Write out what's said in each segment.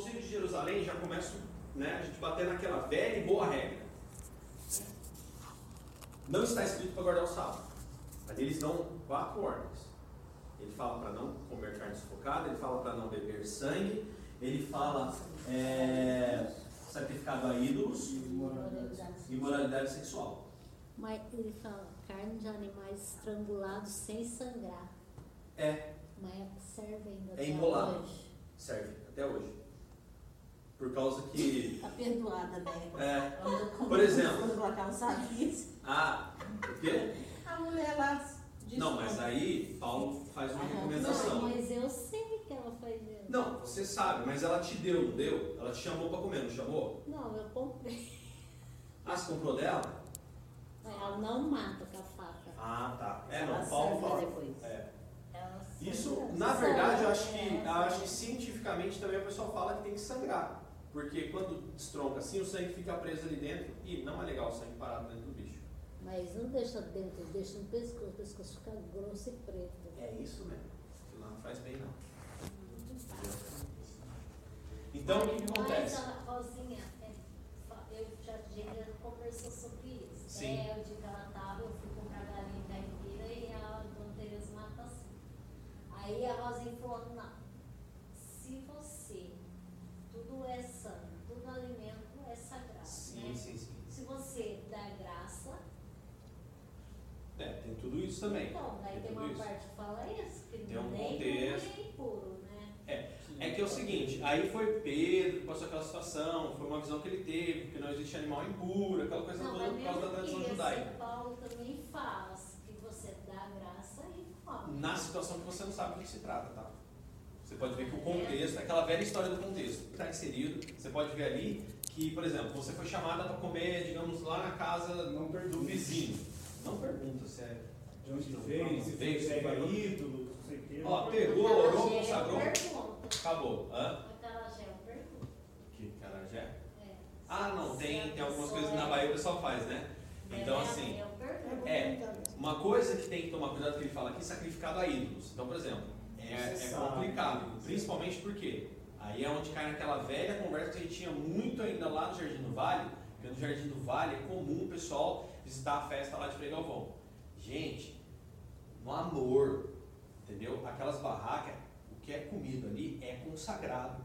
Concílio de Jerusalém já começa né, a gente bater naquela velha e boa regra. Não está escrito para guardar o sábado. Mas eles dão quatro ordens. Ele fala para não comer carne sufocada, ele fala para não beber sangue, ele fala é, sacrificado a ídolos e moralidade sexual. Mas ele fala carne de animais estrangulados sem sangrar. É. Mas serve ainda é enrolado. hoje. Serve, até hoje. Por causa que. Tá perdoada, né? É. Por exemplo. Ah, o quê? A mulher lá. Não, mas aí Paulo faz uma recomendação. Não, mas eu sei que ela faz isso. Não, você sabe, mas ela te deu, não deu? Ela te chamou para comer, não chamou? Não, eu comprei. Ah, você comprou dela? Ela não mata com a faca. Ah, tá. É, não, Paulo fala. Depois. É. Isso, na verdade, eu acho que, eu acho que cientificamente também o pessoal fala que tem que sangrar. Porque quando destronca assim, o sangue fica preso ali dentro e não é legal o sangue parado dentro do bicho. Mas não deixa dentro, deixa no pescoço, o pescoço fica grosso e preto. É isso mesmo. Aquilo lá não faz bem não. Então, o que, que acontece? Mas a Rosinha, é, eu já, já conversou sobre isso. Sim. É, o dia que ela estava, eu fui comprar galinha caipira e a Dona Tereza mata assim. Aí a Rosinha falou, não, se você, tudo é sangue, tudo alimento é sagrado. Sim, né? sim, sim. Se você dá graça. É, tem tudo isso também. Então, daí tem, tem uma isso. parte que fala isso, que tem um nem contexto. nem puro, né? É, é que é o seguinte, aí foi Pedro que passou aquela situação, foi uma visão que ele teve, porque não existe animal impuro, aquela coisa não, toda por causa da tradição judaica. Paulo também faz que você dá graça e come. Na situação que você não sabe do que se trata, tá? Você pode ver que o contexto, aquela velha história do contexto, está inserido. Você pode ver ali que, por exemplo, você foi chamada para comer, digamos, lá na casa não do vizinho. Não pergunta se é. De onde veio, se veio, se é ídolo, não sei o quê. Ó, pegou, orou, consagrou. Acabou. Hã? Acarajé é. Que carajé? É. Ah, não, tem, tem algumas coisas que na Bahia o pessoal faz, né? Então, assim, é, uma coisa que tem que tomar cuidado que ele fala aqui, sacrificado a ídolos. Então, por exemplo, é, é complicado, principalmente porque aí é onde cai naquela velha conversa que a gente tinha muito ainda lá no Jardim do Vale, porque no Jardim do Vale é comum o pessoal visitar a festa lá de Frei Galvão. Gente, no amor, entendeu? Aquelas barracas, o que é comido ali é consagrado,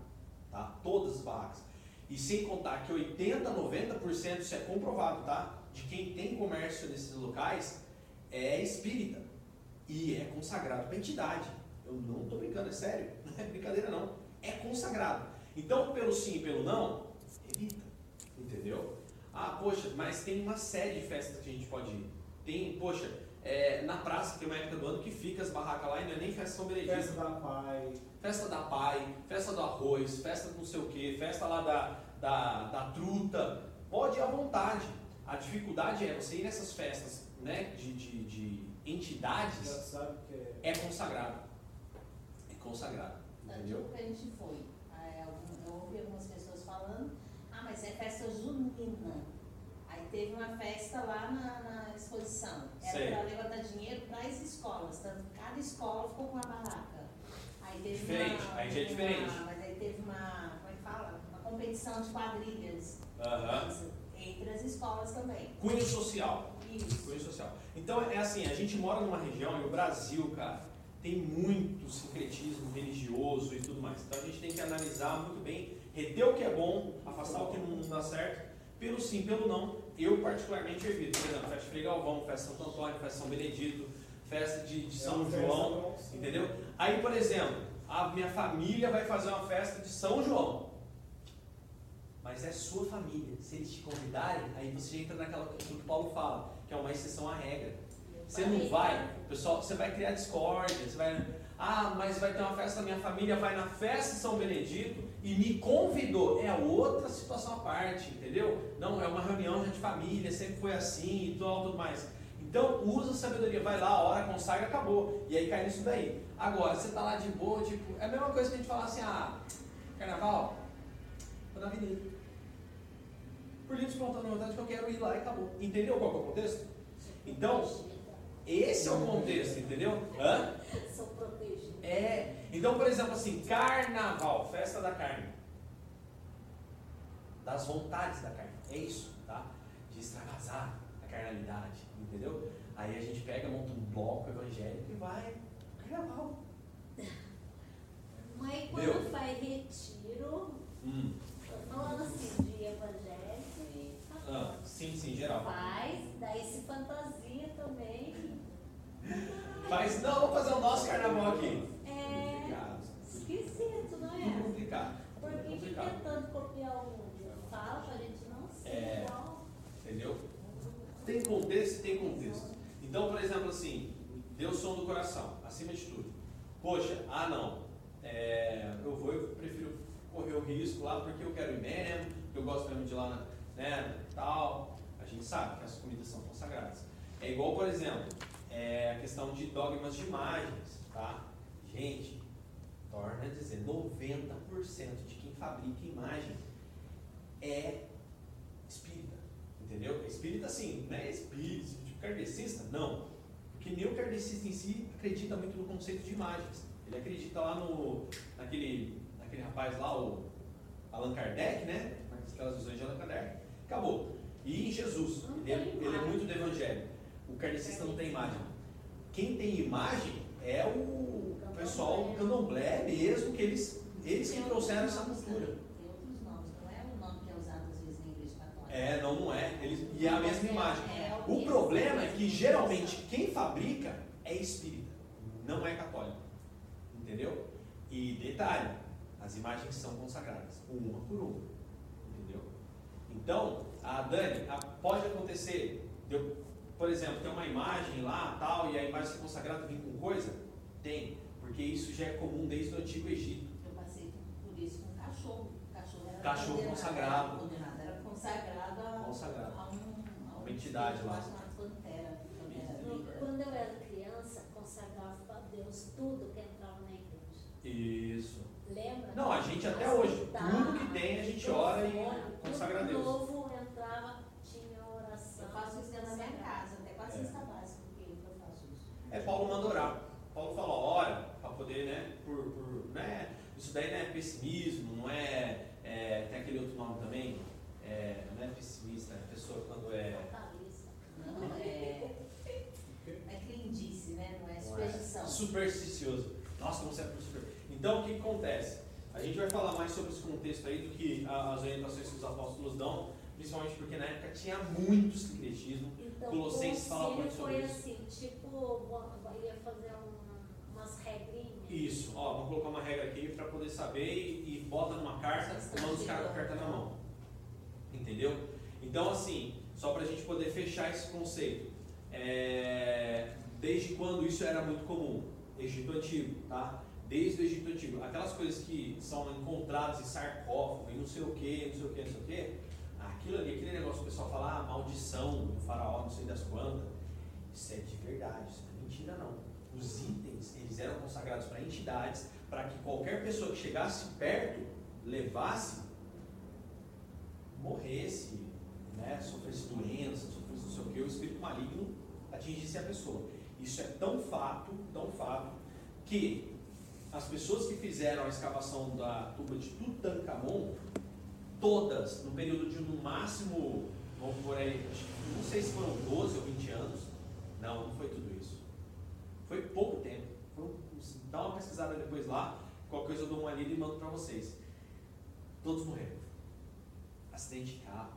tá? Todas as barracas. E sem contar que 80, 90% isso é comprovado, tá? De quem tem comércio nesses locais é espírita e é consagrado para entidade. Eu não estou brincando, é sério, não é brincadeira não. É consagrado. Então, pelo sim e pelo não, evita, entendeu? Ah, poxa, mas tem uma série de festas que a gente pode ir. Tem, poxa, é, na praça tem uma época do ano que fica as barracas lá e não é nem festa São Benedito. Festa da Pai. Festa da Pai, festa do arroz, festa do não sei o que, festa lá da, da, da truta. Pode ir à vontade. A dificuldade é você ir nessas festas né, de, de, de entidades, é... é consagrado. É consagrado. Entendeu? que a gente foi. Eu ouvi algumas pessoas falando, ah, mas é festa junina. Teve uma festa lá na, na exposição. Era para levantar dinheiro para as escolas. Tanto cada escola ficou com uma barraca. Aí teve diferente, uma, aí já é diferente. Uma, mas aí teve uma, como é que fala? Uma competição de quadrilhas. Uhum. Entre as escolas também. Cunho social. Isso. Cunho social. Então é assim, a gente mora numa região, e o Brasil, cara, tem muito sincretismo religioso e tudo mais. Então a gente tem que analisar muito bem, reter o que é bom, afastar o que não dá certo, pelo sim, pelo não. Eu particularmente evito, por exemplo, festa de Galvão, festa de Santo Antônio, festa de São Benedito, festa de, de São é João, entendeu? Aí, por exemplo, a minha família vai fazer uma festa de São João. Mas é sua família. Se eles te convidarem, aí você entra naquela que o Paulo fala, que é uma exceção à regra. Você não vai, pessoal, você vai criar discórdia, você vai. Ah, mas vai ter uma festa da minha família, vai na festa de São Benedito e me convidou. É outra situação à parte, entendeu? Não, é uma reunião de família, sempre foi assim e tudo, tudo mais. Então usa a sabedoria, vai lá, hora, consagra, acabou. E aí cai nisso daí. Agora, você tá lá de boa, tipo, é a mesma coisa que a gente falar assim, ah, carnaval, vou na avenida. Por livre espontânea vontade que eu quero ir lá e acabou. Entendeu qual é o contexto? Então, esse é o contexto, entendeu? Hã? Sou protegido. É. Então, por exemplo, assim, carnaval, festa da carne. das vontades da carne. É isso, tá? De extravasar a carnalidade, entendeu? Aí a gente pega, monta um bloco evangélico e vai carnaval. Mãe, quando faz retiro, hum. falando assim de evangélico e ah, Sim, sim, geral. Faz, daí se fantasia também. Faz, não, vamos fazer o nosso carnaval aqui. É. Complicado. Esquisito, não é? Complicado. Porque fica tentando copiar o. Fala pra gente não ser é, igual. Entendeu? Tem contexto tem contexto. Então, por exemplo, assim, o som do coração, acima de tudo. Poxa, ah não, é, eu vou, eu prefiro correr o risco lá porque eu quero ir mesmo, porque eu gosto mesmo de ir lá, né, tal. A gente sabe que as comidas são consagradas. É igual, por exemplo, é a questão de dogmas de imagens, tá? Gente, torna a dizer, 90% de quem fabrica imagem é espírita, entendeu? É espírita assim, não é espírita, tipo kardecista, não. Porque nem o kardecista em si acredita muito no conceito de imagens. Ele acredita lá no, naquele, naquele rapaz lá, o Allan Kardec, né? Aquelas visões de Allan Kardec. Acabou. E em Jesus, ele é, ele é muito do evangelho. O kardecista não tem imagem. Quem tem imagem é o pessoal do candomblé mesmo, que eles, eles que trouxeram essa cultura. Tem outros nomes, não é o nome que é usado às vezes na igreja católica. É, não, não é. Eles, e é a mesma imagem. É, o problema é que geralmente quem fabrica é espírita, não é católico. Entendeu? E detalhe, as imagens são consagradas, uma por uma. Entendeu? Então, a Dani, a, pode acontecer, eu, por exemplo, tem uma imagem lá, tal, e a imagem ser consagrada vem com coisa? Tem, porque isso já é comum desde o Antigo Egito. Eu passei por isso com cachorro. Cachorro era cachorro consagrado. Condenado, era consagrado a, consagrado. a, um, a uma entidade lá. Pantera, Quando eu era criança, consagrava para Deus tudo que entrava na igreja. Isso. Lembra? Não, a gente até hoje, tudo que tem, a gente ora e consagra a Deus. novo entrava, tinha oração. Eu faço isso dentro da minha casa, até quase é. básica, porque eu faço isso. É, Paulo manda orar. Paulo fala, ora, para poder, né, por, por, né, isso daí não é pessimismo, não é, é tem aquele outro nome também, é, não é pessimista, é pessoa quando é... Não, é, é crendice, né, não é superstição. Não é supersticioso. Nossa, como você é super... Então, o que, que acontece? A gente vai falar mais sobre esse contexto aí do que as orientações que os apóstolos dão, principalmente porque na época tinha muito sincretismo. Então, Colossenses fala muito sobre isso. foi assim, tipo, ia fazer um, umas regrinhas. Isso, ó, vamos colocar uma regra aqui para poder saber e, e, bota numa carta manda os caras com a carta na mão. Entendeu? Então, assim, só para a gente poder fechar esse conceito. É, desde quando isso era muito comum? Egito Antigo, tá? desde o Egito Antigo. Aquelas coisas que são encontradas em sarcófago e não sei o que, não sei o que, não sei o que, aquilo ali, aquele negócio que o pessoal fala, ah, maldição do faraó, não sei das quantas, isso é de verdade, isso não é mentira não. Os itens, eles eram consagrados para entidades, para que qualquer pessoa que chegasse perto, levasse, morresse, né, sofresse doença, sofresse não sei o que, o espírito maligno atingisse a pessoa. Isso é tão fato, tão fato, que as pessoas que fizeram a escavação da tumba de Tutankhamon, todas, no período de no máximo, vamos por aí, não sei se foram 12 ou 20 anos, não, não foi tudo isso. Foi pouco tempo. Foi, dá uma pesquisada depois lá, qualquer coisa eu dou uma lida e mando para vocês. Todos morreram. Acidente de carro,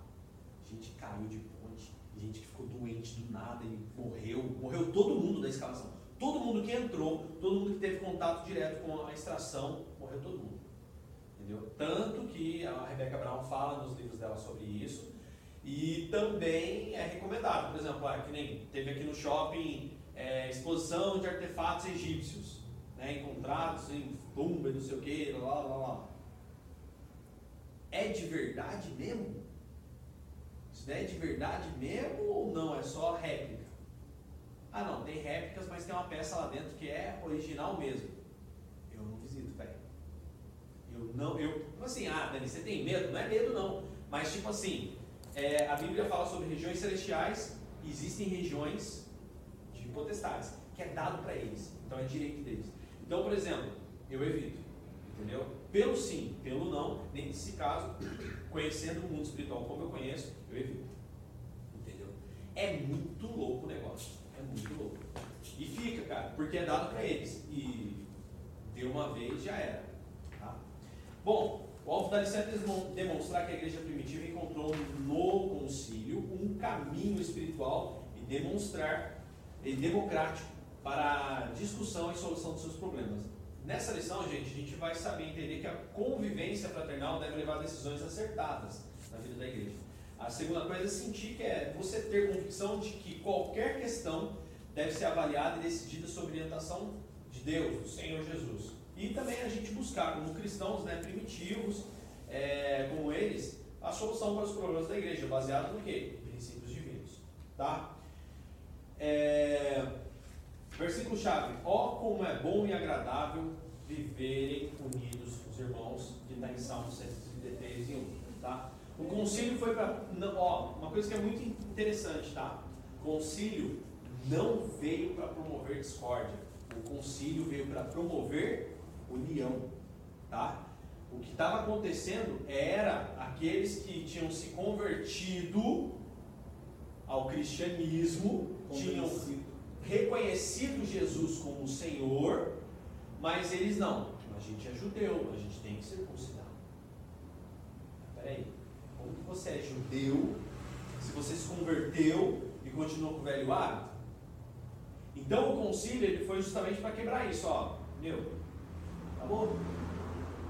gente caiu de ponte, gente que ficou doente do nada e morreu. Morreu todo mundo da escavação. Todo mundo que entrou, todo mundo que teve contato direto com a extração, morreu todo mundo. Entendeu? Tanto que a Rebecca Brown fala nos livros dela sobre isso. E também é recomendado. Por exemplo, ah, que nem teve aqui no shopping é, exposição de artefatos egípcios, né, encontrados em tumba, não sei o que, lá, lá, lá. É de verdade mesmo? Isso é de verdade mesmo ou não? É só réplica? Ah, não, tem réplicas, mas tem uma peça lá dentro que é original mesmo. Eu não visito, velho. Eu não, eu, assim, ah, Dani, você tem medo? Não é medo, não. Mas, tipo assim, é, a Bíblia fala sobre regiões celestiais, existem regiões de potestades, que é dado para eles. Então é direito deles. Então, por exemplo, eu evito, entendeu? Pelo sim, pelo não, nesse caso, conhecendo o mundo espiritual como eu conheço, eu evito. Entendeu? É muito louco o negócio. É muito louco. E fica, cara, porque é dado para eles. E deu uma vez já era. Bom, o alvo da licença é demonstrar que a igreja primitiva encontrou no concílio um caminho espiritual e demonstrar e democrático para a discussão e solução dos seus problemas. Nessa lição, gente, a gente vai saber entender que a convivência fraternal deve levar a decisões acertadas na vida da igreja. A segunda coisa é sentir que é você ter convicção de que qualquer questão deve ser avaliada e decidida sob orientação de Deus, do Senhor Jesus. E também a gente buscar, como cristãos né, primitivos, é, como eles, a solução para os problemas da igreja, baseado no quê? Princípios divinos. Tá? É, versículo chave. Ó, oh, como é bom e agradável viverem unidos os irmãos, que está em Salmo 133 e 1. Tá? O concílio foi para. Ó, uma coisa que é muito interessante, tá? Concílio não veio para promover discórdia. O concílio veio para promover união. Tá? O que estava acontecendo era aqueles que tinham se convertido ao cristianismo, tinham reconhecido Jesus como Senhor, mas eles não. A gente é judeu, a gente tem que circuncidar. Peraí, como que você é judeu se você se converteu e continuou com o velho hábito? Então o concílio ele foi justamente para quebrar isso, ó. Meu, tá bom?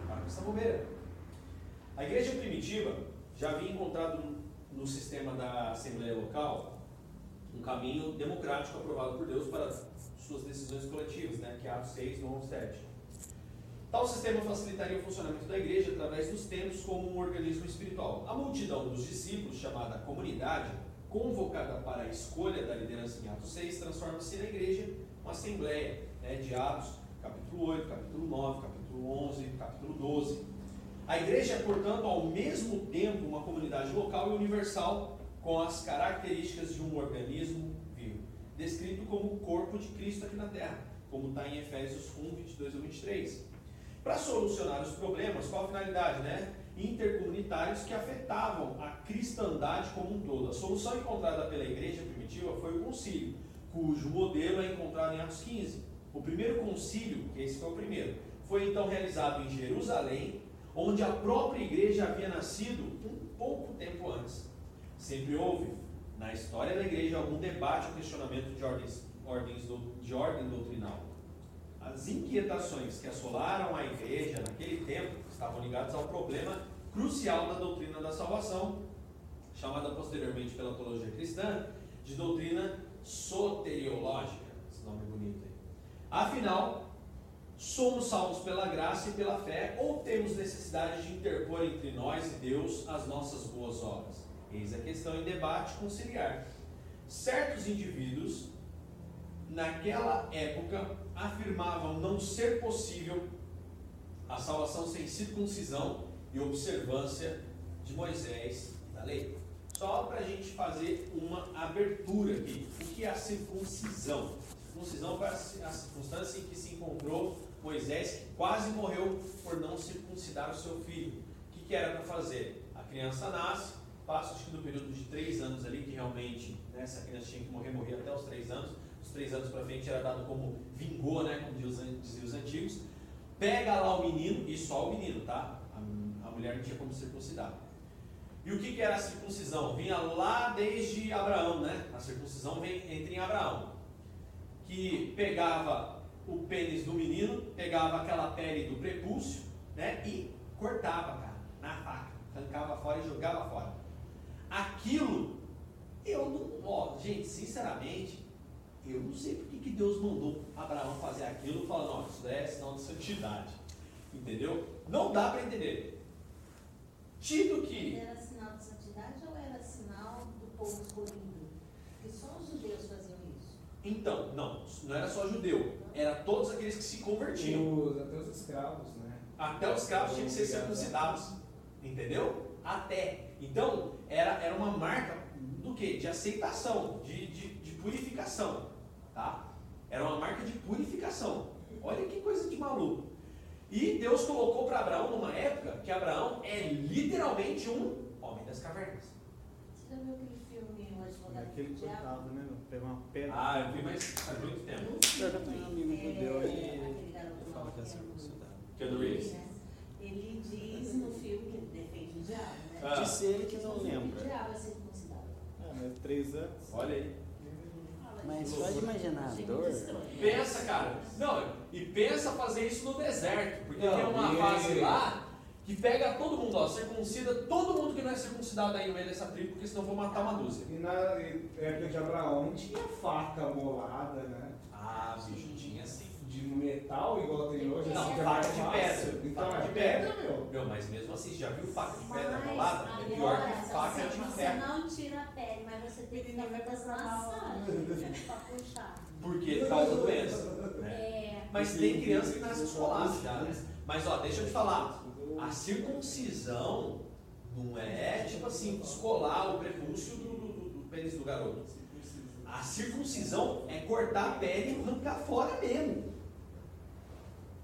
Para com essa bobeira. A igreja primitiva já havia encontrado no sistema da Assembleia Local um caminho democrático aprovado por Deus para suas decisões coletivas, né? que é Atos 6, 9 7. Tal sistema facilitaria o funcionamento da igreja através dos tempos como um organismo espiritual. A multidão dos discípulos, chamada comunidade, convocada para a escolha da liderança em Atos 6, transforma-se na igreja uma assembleia né, de Atos, capítulo 8, capítulo 9, capítulo 11, capítulo 12. A igreja é, portanto, ao mesmo tempo uma comunidade local e universal com as características de um organismo vivo, descrito como o corpo de Cristo aqui na terra, como está em Efésios 1, 22 a 23. Para solucionar os problemas, qual a finalidade, né? intercomunitários que afetavam a cristandade como um todo. A solução encontrada pela igreja primitiva foi o concílio, cujo modelo é encontrado em Atos 15. O primeiro concílio, que esse foi o primeiro, foi então realizado em Jerusalém, onde a própria igreja havia nascido um pouco tempo antes. Sempre houve, na história da igreja, algum debate ou questionamento de, ordens, ordens de ordem doutrinal. As inquietações que assolaram a igreja naquele tempo estavam ligados ao problema crucial da doutrina da salvação, chamada posteriormente pela teologia cristã de doutrina soteriológica. Esse nome é bonito aí. Afinal, somos salvos pela graça e pela fé, ou temos necessidade de interpor entre nós e Deus as nossas boas obras? Eis a questão em debate conciliar. Certos indivíduos, naquela época, afirmavam não ser possível a salvação sem circuncisão e observância de Moisés da lei. Só para a gente fazer uma abertura aqui. O que é a circuncisão? Circuncisão foi a circunstância em que se encontrou Moisés, que quase morreu por não circuncidar o seu filho. O que, que era para fazer? A criança nasce, passa acho que no período de três anos ali, que realmente né, essa criança tinha que morrer, morria até os três anos. Os três anos para frente era dado como vingou, né, como diziam os antigos pega lá o menino, e só o menino, tá? A, a mulher não tinha como circuncidar. E o que, que era a circuncisão? Vinha lá desde Abraão, né? A circuncisão vem, entra em Abraão. Que pegava o pênis do menino, pegava aquela pele do prepúcio, né? E cortava, cara, na faca. Arrancava fora e jogava fora. Aquilo, eu não. Ó, gente, sinceramente, eu não sei porque que Deus mandou Abraão fazer aquilo, falando, ó, isso é sinal de santidade. Entendeu? Não dá para entender. Tido que. Era sinal de santidade ou era sinal do povo escolhido? Porque só os judeus faziam isso. Então, não, não era só judeu, era todos aqueles que se convertiam. Os, até os escravos, né? Até os escravos tinham que ser circuncidados. Entendeu? Até. Então, era, era uma marca do que? De aceitação, de, de, de purificação. Tá? Era uma marca de purificação. Olha que coisa de maluco. E Deus colocou para Abraão numa época que Abraão é literalmente um homem das cavernas. Você já viu aquele filme O Advogado Aquele do Diabo? coitado, né? Meu? Pega uma pedra. Ah, eu vi, mas faz muito tempo. Eu já tenho um amigo judeu É, e garoto fala que é que é circuncidado. Keanu Reeves. Ele diz no filme que ele defende o diabo, né? Ah. Disse ele que não O lembra. diabo é circuncidado. Ah, mas três anos. Olha aí. Mas pode imaginar a dor. Pensa, cara. Não, e pensa fazer isso no deserto. Porque Não, tem uma fase lá que pega todo mundo, ó, circuncida todo mundo que não é circuncidado aí no meio dessa tribo, porque senão vou matar uma dúzia. E na época de Abraão tinha faca molada, né? Ah, bicho, tinha sim. De metal, igual tem hoje. Não, assim, é faca de pedra. Então Faca é de pedra, meu. Meu, mas mesmo assim, já viu faca de pedra Mas rolada? É pior agora, que faca de você ferro. não tira a pele, mas você tem que dar muitas massagens pra puxar. Porque causa doença. Né? É, Mas tem criança que nasce descolada já, né? Mas ó, deixa eu te falar. A circuncisão não é tipo assim, descolar o prepúcio do, do, do pênis do garoto. A circuncisão é cortar a pele e arrancar fora mesmo.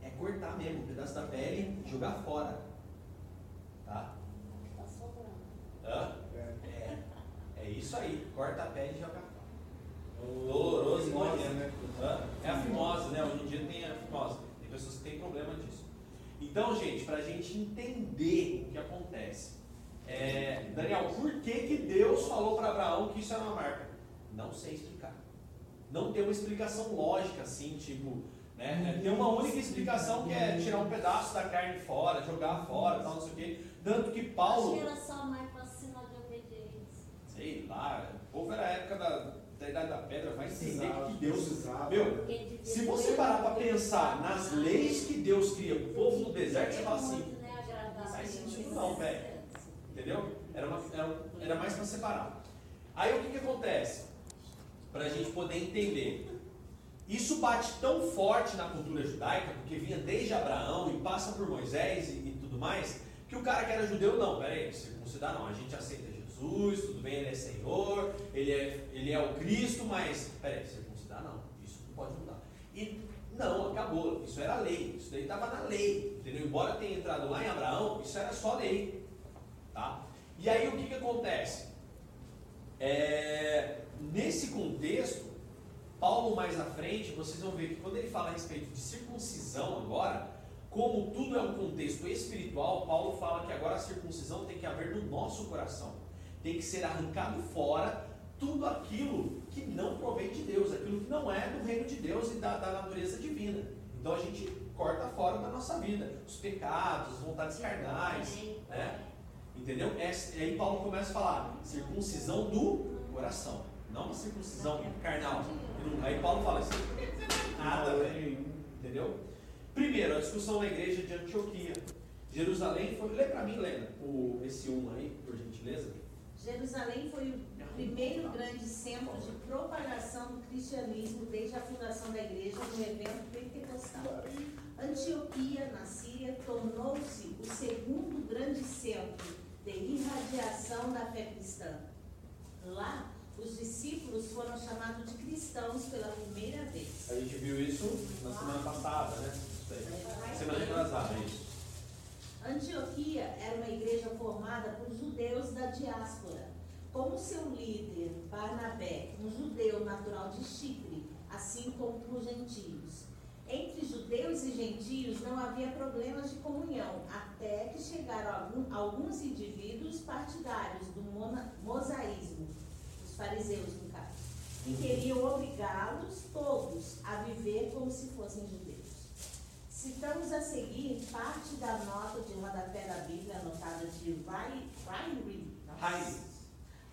É cortar mesmo um pedaço da pele e jogar fora. Tá? tá sobrando. Hã? É. É, é isso aí. Corta a pele e joga fora. Doloroso e Fimose, né? Hã? É a fimose, né? Hoje em dia tem a fimose. Tem pessoas que têm problema disso. Então, gente, para a gente entender o que acontece. é, Daniel, por que, que Deus falou para Abraão que isso era uma marca? Não sei explicar. Não tem uma explicação lógica assim, tipo, né? Tem uma única explicação que é tirar um pedaço da carne fora, jogar fora, tal, não sei o quê. Tanto que Acho Paulo, que era só mais pra sinal de obediência. sei lá, o povo era a época da, da Idade da Pedra, vai entender Precisava, que Deus. precisava. Meu, se você parar para pensar nas leis que Deus cria para o povo no deserto, você fala assim, né, não faz sentido não, velho. Entendeu? Era, uma- era, era mais para separar. Aí o que, que acontece? Para a gente poder entender. Isso bate tão forte na cultura judaica, porque vinha desde Abraão e passa por Moisés e, e tudo mais, que o cara que era judeu, não, peraí, circuncidar não, a gente aceita Jesus, tudo bem, ele é Senhor, ele é, ele é o Cristo, mas, peraí, circuncidar não, isso não pode mudar. E não, acabou, isso era lei, isso daí estava na lei, entendeu? Embora tenha entrado lá em Abraão, isso era só lei, tá? E aí o que, que acontece? É, nesse contexto, Paulo mais à frente, vocês vão ver que quando ele fala a respeito de circuncisão agora, como tudo é um contexto espiritual, Paulo fala que agora a circuncisão tem que haver no nosso coração. Tem que ser arrancado fora tudo aquilo que não provém de Deus, aquilo que não é do reino de Deus e da, da natureza divina. Então a gente corta fora da nossa vida os pecados, as vontades carnais, né? Entendeu? É, aí Paulo começa a falar circuncisão do coração, não uma circuncisão carnal. Aí Paulo fala dizer nada, velho. Entendeu? Primeiro, a discussão na igreja de Antioquia. Jerusalém foi. Lê pra mim, Lena, o, esse um aí, por gentileza. Jerusalém foi o primeiro grande centro de propagação do cristianismo desde a fundação da igreja no evento pentecostal. Antioquia, na Síria, tornou-se o segundo grande centro de irradiação da fé cristã. Lá, os discípulos foram chamados de cristãos pela primeira vez. A gente viu isso na semana passada, né? Semana retrasada, isso. Antioquia era uma igreja formada por judeus da diáspora. Como seu líder, Barnabé, um judeu natural de Chipre, assim como por gentios. Entre judeus e gentios não havia problemas de comunhão, até que chegaram alguns indivíduos partidários do mosaísmo, os fariseus, no caso, e queriam obrigá-los todos a viver como se fossem judeus. Citamos a seguir parte da nota de rodapé da Bíblia anotada de Riley.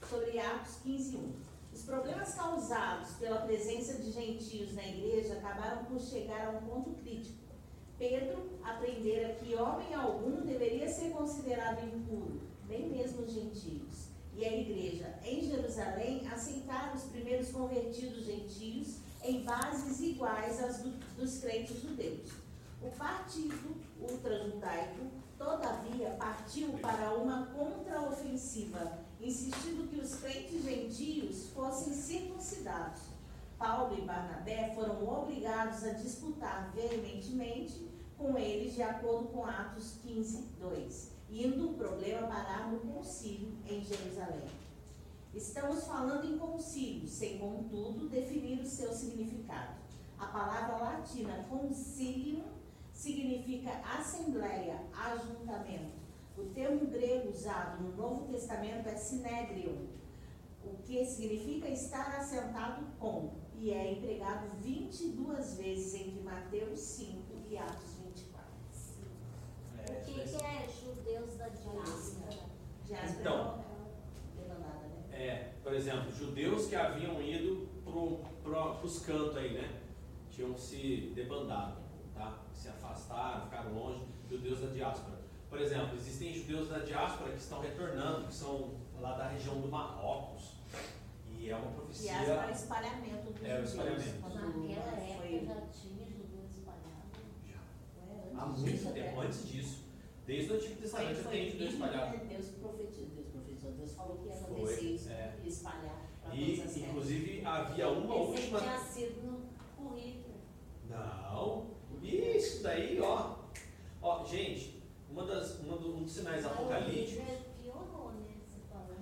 sobre Atos 15.1. Os problemas causados pela presença de gentios na igreja acabaram por chegar a um ponto crítico. Pedro aprendera que homem algum deveria ser considerado impuro, nem mesmo os gentios. E a igreja em Jerusalém aceitara os primeiros convertidos gentios em bases iguais às do- dos crentes judeus. O partido ultrajudaico, todavia, partiu para uma contraofensiva, insistindo que os crentes gentios fossem circuncidados. Paulo e Barnabé foram obrigados a disputar veementemente com eles de acordo com Atos 15, 2, indo o problema parar no concílio em Jerusalém. Estamos falando em concílio, sem contudo definir o seu significado. A palavra latina concilium significa assembleia, ajuntamento. O termo grego usado no Novo Testamento é sinédrio, o que significa estar assentado com, e é empregado 22 vezes entre Mateus 5 e Atos 24. É, O que, que é judeus da diáspora? Diáspora Então. é demandada, né? É, por exemplo, judeus que haviam ido para os cantos aí, né? Tinham se debandado? Se afastaram, ficaram longe, judeus da diáspora. Por exemplo, existem judeus da diáspora que estão retornando, que são lá da região do Marrocos. E é uma profecia. Diáspora é o espalhamento dos É, o judeus. espalhamento. Naquela época foi- já tinha judeu espalhado. foi Há muito disso tempo antes disso. Desde o Antigo Testamento já foi tem judeu bíblico, espalhado. né? Deus profetizou, Deus profetizou, Deus falou que ia Foi, acontecer isso, é. espalhar E, todas as terras. inclusive, havia uma Esse última. tinha sido no currículo. Não. Isso daí, ó. Ó, gente, uma das, uma do- um dos sinais apocalípticos. Hitler piorou, né? Você falou?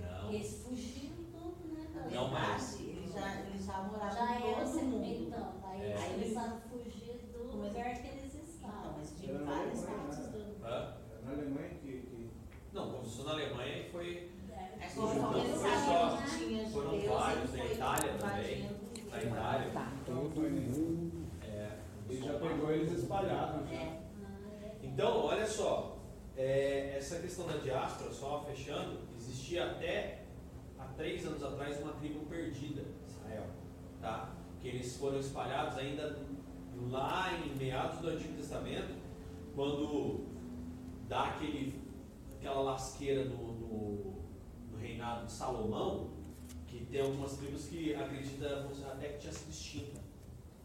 Não. Eles fugiram tudo, né? Não verdade. mais. Eles já, eles já moravam Já em era todo assim, mundo. então. Aí É. eles a fugir do é que- lugar que eles Então, estavam. mas de várias partes né? do Hã? Na Alemanha que, que Não, começou na Alemanha e foi. É não foi sabiam só- foram vários, ele na foi Itália também, na Itália. Tá Então, todo foi- mundo. Ele já pegou eles espalhados. É. Ah, é. Então, olha só, é, essa questão da diáspora, só fechando, existia até há três anos atrás uma tribo perdida, Israel, tá? Que eles foram espalhados ainda lá em meados do Antigo Testamento, quando dá aquele, aquela lasqueira no, no, no reinado de Salomão, que tem algumas tribos que acreditam até que tinha sido extinta,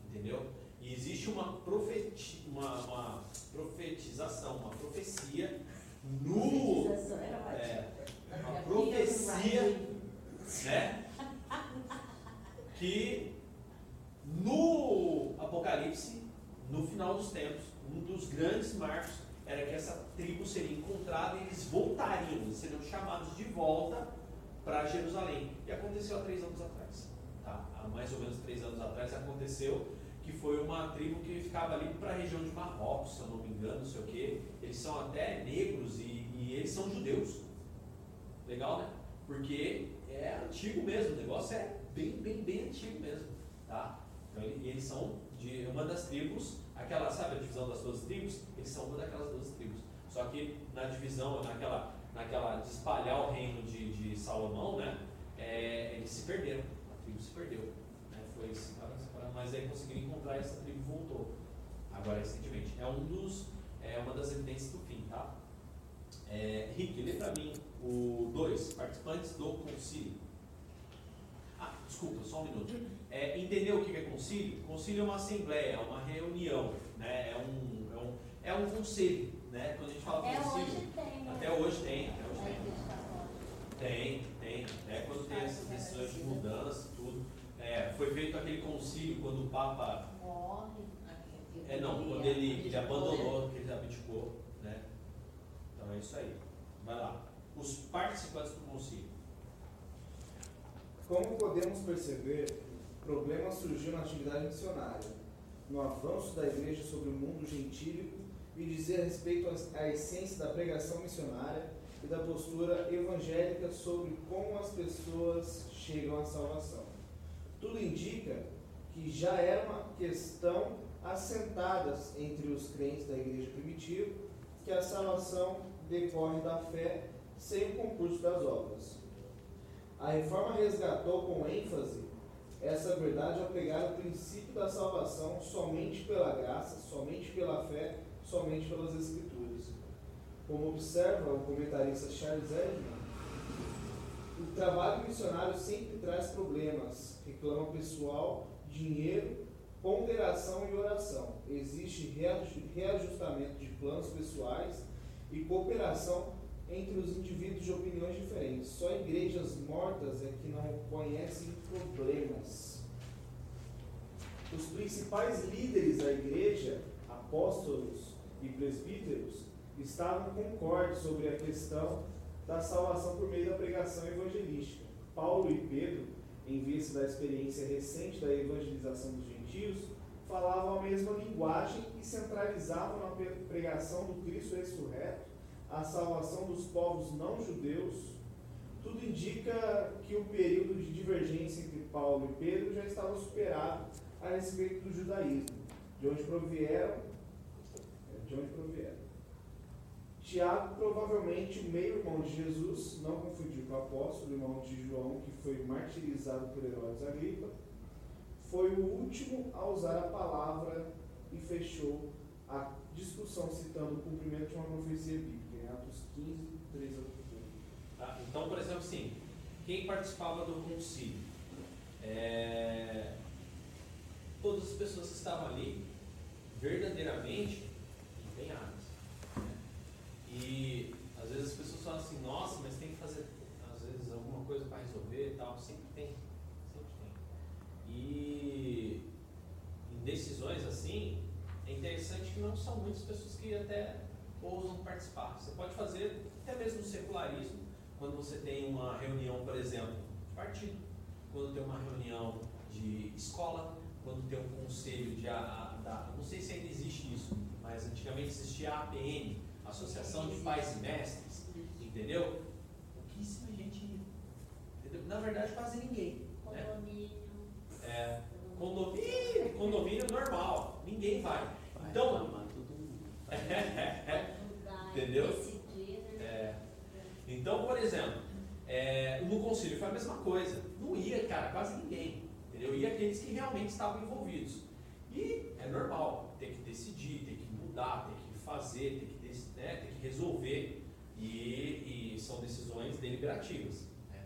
entendeu? E existe uma, profeti, uma, uma profetização, uma profecia no. É, uma profecia, né? Que no Apocalipse, no final dos tempos, um dos grandes marcos era que essa tribo seria encontrada e eles voltariam, eles seriam chamados de volta para Jerusalém. E aconteceu há três anos atrás. Tá? Há mais ou menos três anos atrás aconteceu que foi uma tribo que ficava ali para a região de Marrocos, se eu não me engano, não sei o quê. Eles são até negros e, e eles são judeus. Legal, né? Porque é antigo mesmo, o negócio é bem, bem, bem antigo mesmo, tá? Então, e eles são de uma das tribos, aquela, sabe a divisão das duas tribos? Eles são uma daquelas duas tribos. Só que na divisão, naquela, naquela de espalhar o reino de, de Salomão, né? É, eles se perderam, a tribo se perdeu. Né? Foi separando, separando, mas aí conseguiram encontrar e essa tribo voltou. Agora recentemente. É um dos, é uma das evidências do fim, tá? É, Rick, lê para mim o 2, participantes do concílio. Ah, desculpa, só um minuto. É, entendeu o que é concílio? Concílio é uma assembleia, é uma reunião, né? é, um, é, um, é um conselho. Né? Quando a gente fala Até concílio, hoje tem, né? até hoje tem, até hoje tem. Tem, tem. Até quando tem essas decisões de mudança, tudo. É, foi feito aquele concílio quando o Papa. Morre. É não, quando ele, ele abandonou, que ele abdicou, né? Então é isso aí. Vai lá. Os participantes do concílio. Como podemos perceber, problemas surgiu na atividade missionária, no avanço da igreja sobre o mundo gentílico e dizer a respeito à essência da pregação missionária e da postura evangélica sobre como as pessoas chegam à salvação. Tudo indica que já era uma questão assentada entre os crentes da igreja primitiva que a salvação decorre da fé sem o concurso das obras. A reforma resgatou com ênfase essa verdade ao pegar o princípio da salvação somente pela graça, somente pela fé, somente pelas Escrituras. Como observa o comentarista Charles Edmond, o trabalho missionário sempre traz problemas, reclama pessoal, dinheiro, ponderação e oração. Existe reaju- reajustamento de planos pessoais e cooperação entre os indivíduos de opiniões diferentes. Só igrejas mortas é que não conhecem problemas. Os principais líderes da igreja, apóstolos e presbíteros, estavam concordes sobre a questão da salvação por meio da pregação evangelística. Paulo e Pedro, em vista da experiência recente da evangelização dos gentios, falavam a mesma linguagem e centralizavam na pregação do Cristo ressurreto a salvação dos povos não judeus. Tudo indica que o período de divergência entre Paulo e Pedro já estava superado a respeito do judaísmo, de onde provieram, de onde provieram. Tiago, provavelmente o meio-irmão de Jesus, não confundir com o apóstolo, irmão de João, que foi martirizado por Herodes Agripa, foi o último a usar a palavra e fechou a discussão citando o cumprimento de uma profecia bíblica, em Atos 15, 3 a 15. Tá? Então, por exemplo, assim, quem participava do concílio? É... Todas as pessoas que estavam ali, verdadeiramente empenhadas. E às vezes as pessoas falam assim, nossa, mas tem que fazer, às vezes, alguma coisa para resolver e tal. Sempre tem, sempre tem. E em decisões assim, é interessante que não são muitas pessoas que até ousam participar. Você pode fazer até mesmo secularismo, quando você tem uma reunião, por exemplo, de partido, quando tem uma reunião de escola, quando tem um conselho de a, da, não sei se ainda existe isso, mas antigamente existia a APN, Associação de Pais e Mestres, entendeu? Pouquíssima gente ia. Entendeu? Na verdade, quase ninguém. Né? Condomínio. É, condomínio, condomínio normal, ninguém vai. Então, entendeu? É. Então, por exemplo, é, no concílio foi a mesma coisa. Não ia, cara, quase ninguém. Entendeu? Ia aqueles que realmente estavam envolvidos. E é normal, tem que decidir, tem que mudar, tem que fazer, tem que, né, tem que resolver. E, e, são decisões deliberativas. Né?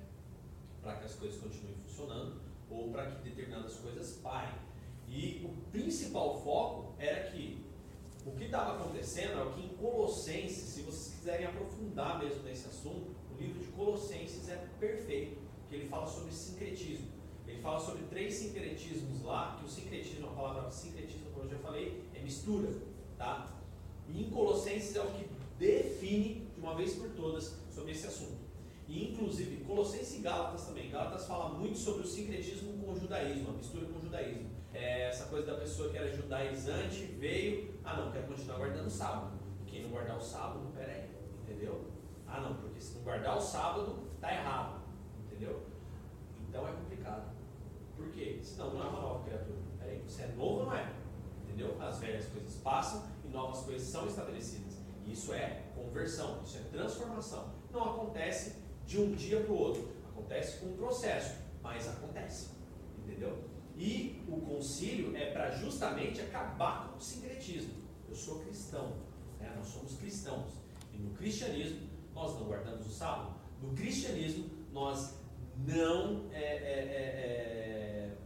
Para que as coisas continuem funcionando ou para que determinadas coisas parem. E o principal foco era que o que estava acontecendo é o que em Colossenses, se vocês quiserem aprofundar mesmo nesse assunto, o livro de Colossenses é perfeito, que ele fala sobre sincretismo. Ele fala sobre três sincretismos lá, que o sincretismo, a palavra sincretismo, como eu já falei, é mistura, tá? E em Colossenses é o que define de uma vez por todas sobre esse assunto. E inclusive Colossenses e Gálatas também. Gálatas fala muito sobre o sincretismo com o judaísmo, a mistura com o judaísmo. É essa coisa da pessoa que era judaizante, veio, ah não, quero continuar guardando o sábado. Quem não guardar o sábado, peraí, entendeu? Ah não, porque se não guardar o sábado, tá errado, entendeu? Então é complicado. Por quê? Senão não é uma nova criatura. Peraí, você é novo ou não é? Entendeu? As velhas coisas passam novas coisas são estabelecidas. Isso é conversão, isso é transformação. Não acontece de um dia para o outro. Acontece com um processo, mas acontece. Entendeu? E o concílio é para justamente acabar com o sincretismo. Eu sou cristão, né? nós somos cristãos. E no cristianismo, nós não guardamos o sábado. No cristianismo, nós não, é, é, é, é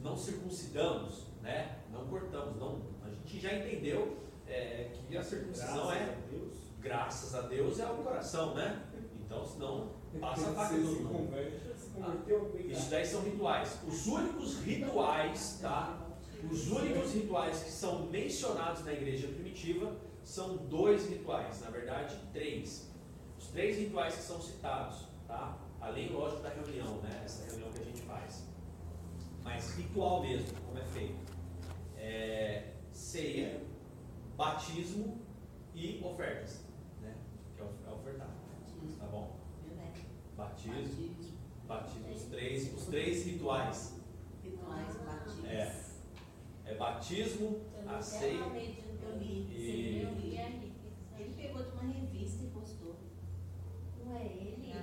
não circuncidamos, né? não cortamos. Não, já entendeu é, que a circuncisão graças é. A. Graças a Deus é o coração, né? Então, senão passa a faca tudo. Ah, isso daí são rituais. Os únicos rituais, tá? Os únicos rituais que são mencionados na igreja primitiva são dois rituais, na verdade, três. Os três rituais que são citados, tá? Além, lógico, da reunião, né? Essa reunião que a gente faz. Mas ritual mesmo, como é feito. É, ceia, batismo e ofertas, né? Que é, é ofertar. Tá bom? Batismo, batismo, os três, os três rituais. Rituais, batismo. É, é batismo, a ceia. Eu li, E- eu li. Ele pegou de uma revista e postou. Não é ele?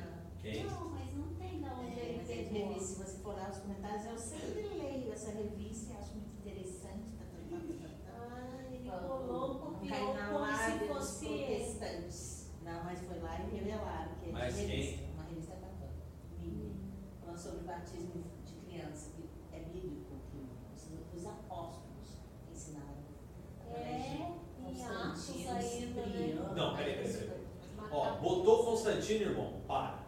Quem? Não, mas não tem da onde É, ele ele pegou. revista, se você for lá nos comentários, eu sempre leio essa revista e acho muito interessante. Tá, tá, tá, tá, tá. Copiou cair na como se fosse protestantes. Não, mas foi lá e revelaram que é Mas de quem? uma revista católica, falando sobre o batismo de criança, que é bíblico, que os, os apóstolos ensinaram. É, Atos Constantino, ainda, né? Cipriano. Não, peraí, peraí, peraí. Ó, botou Constantino, irmão, para.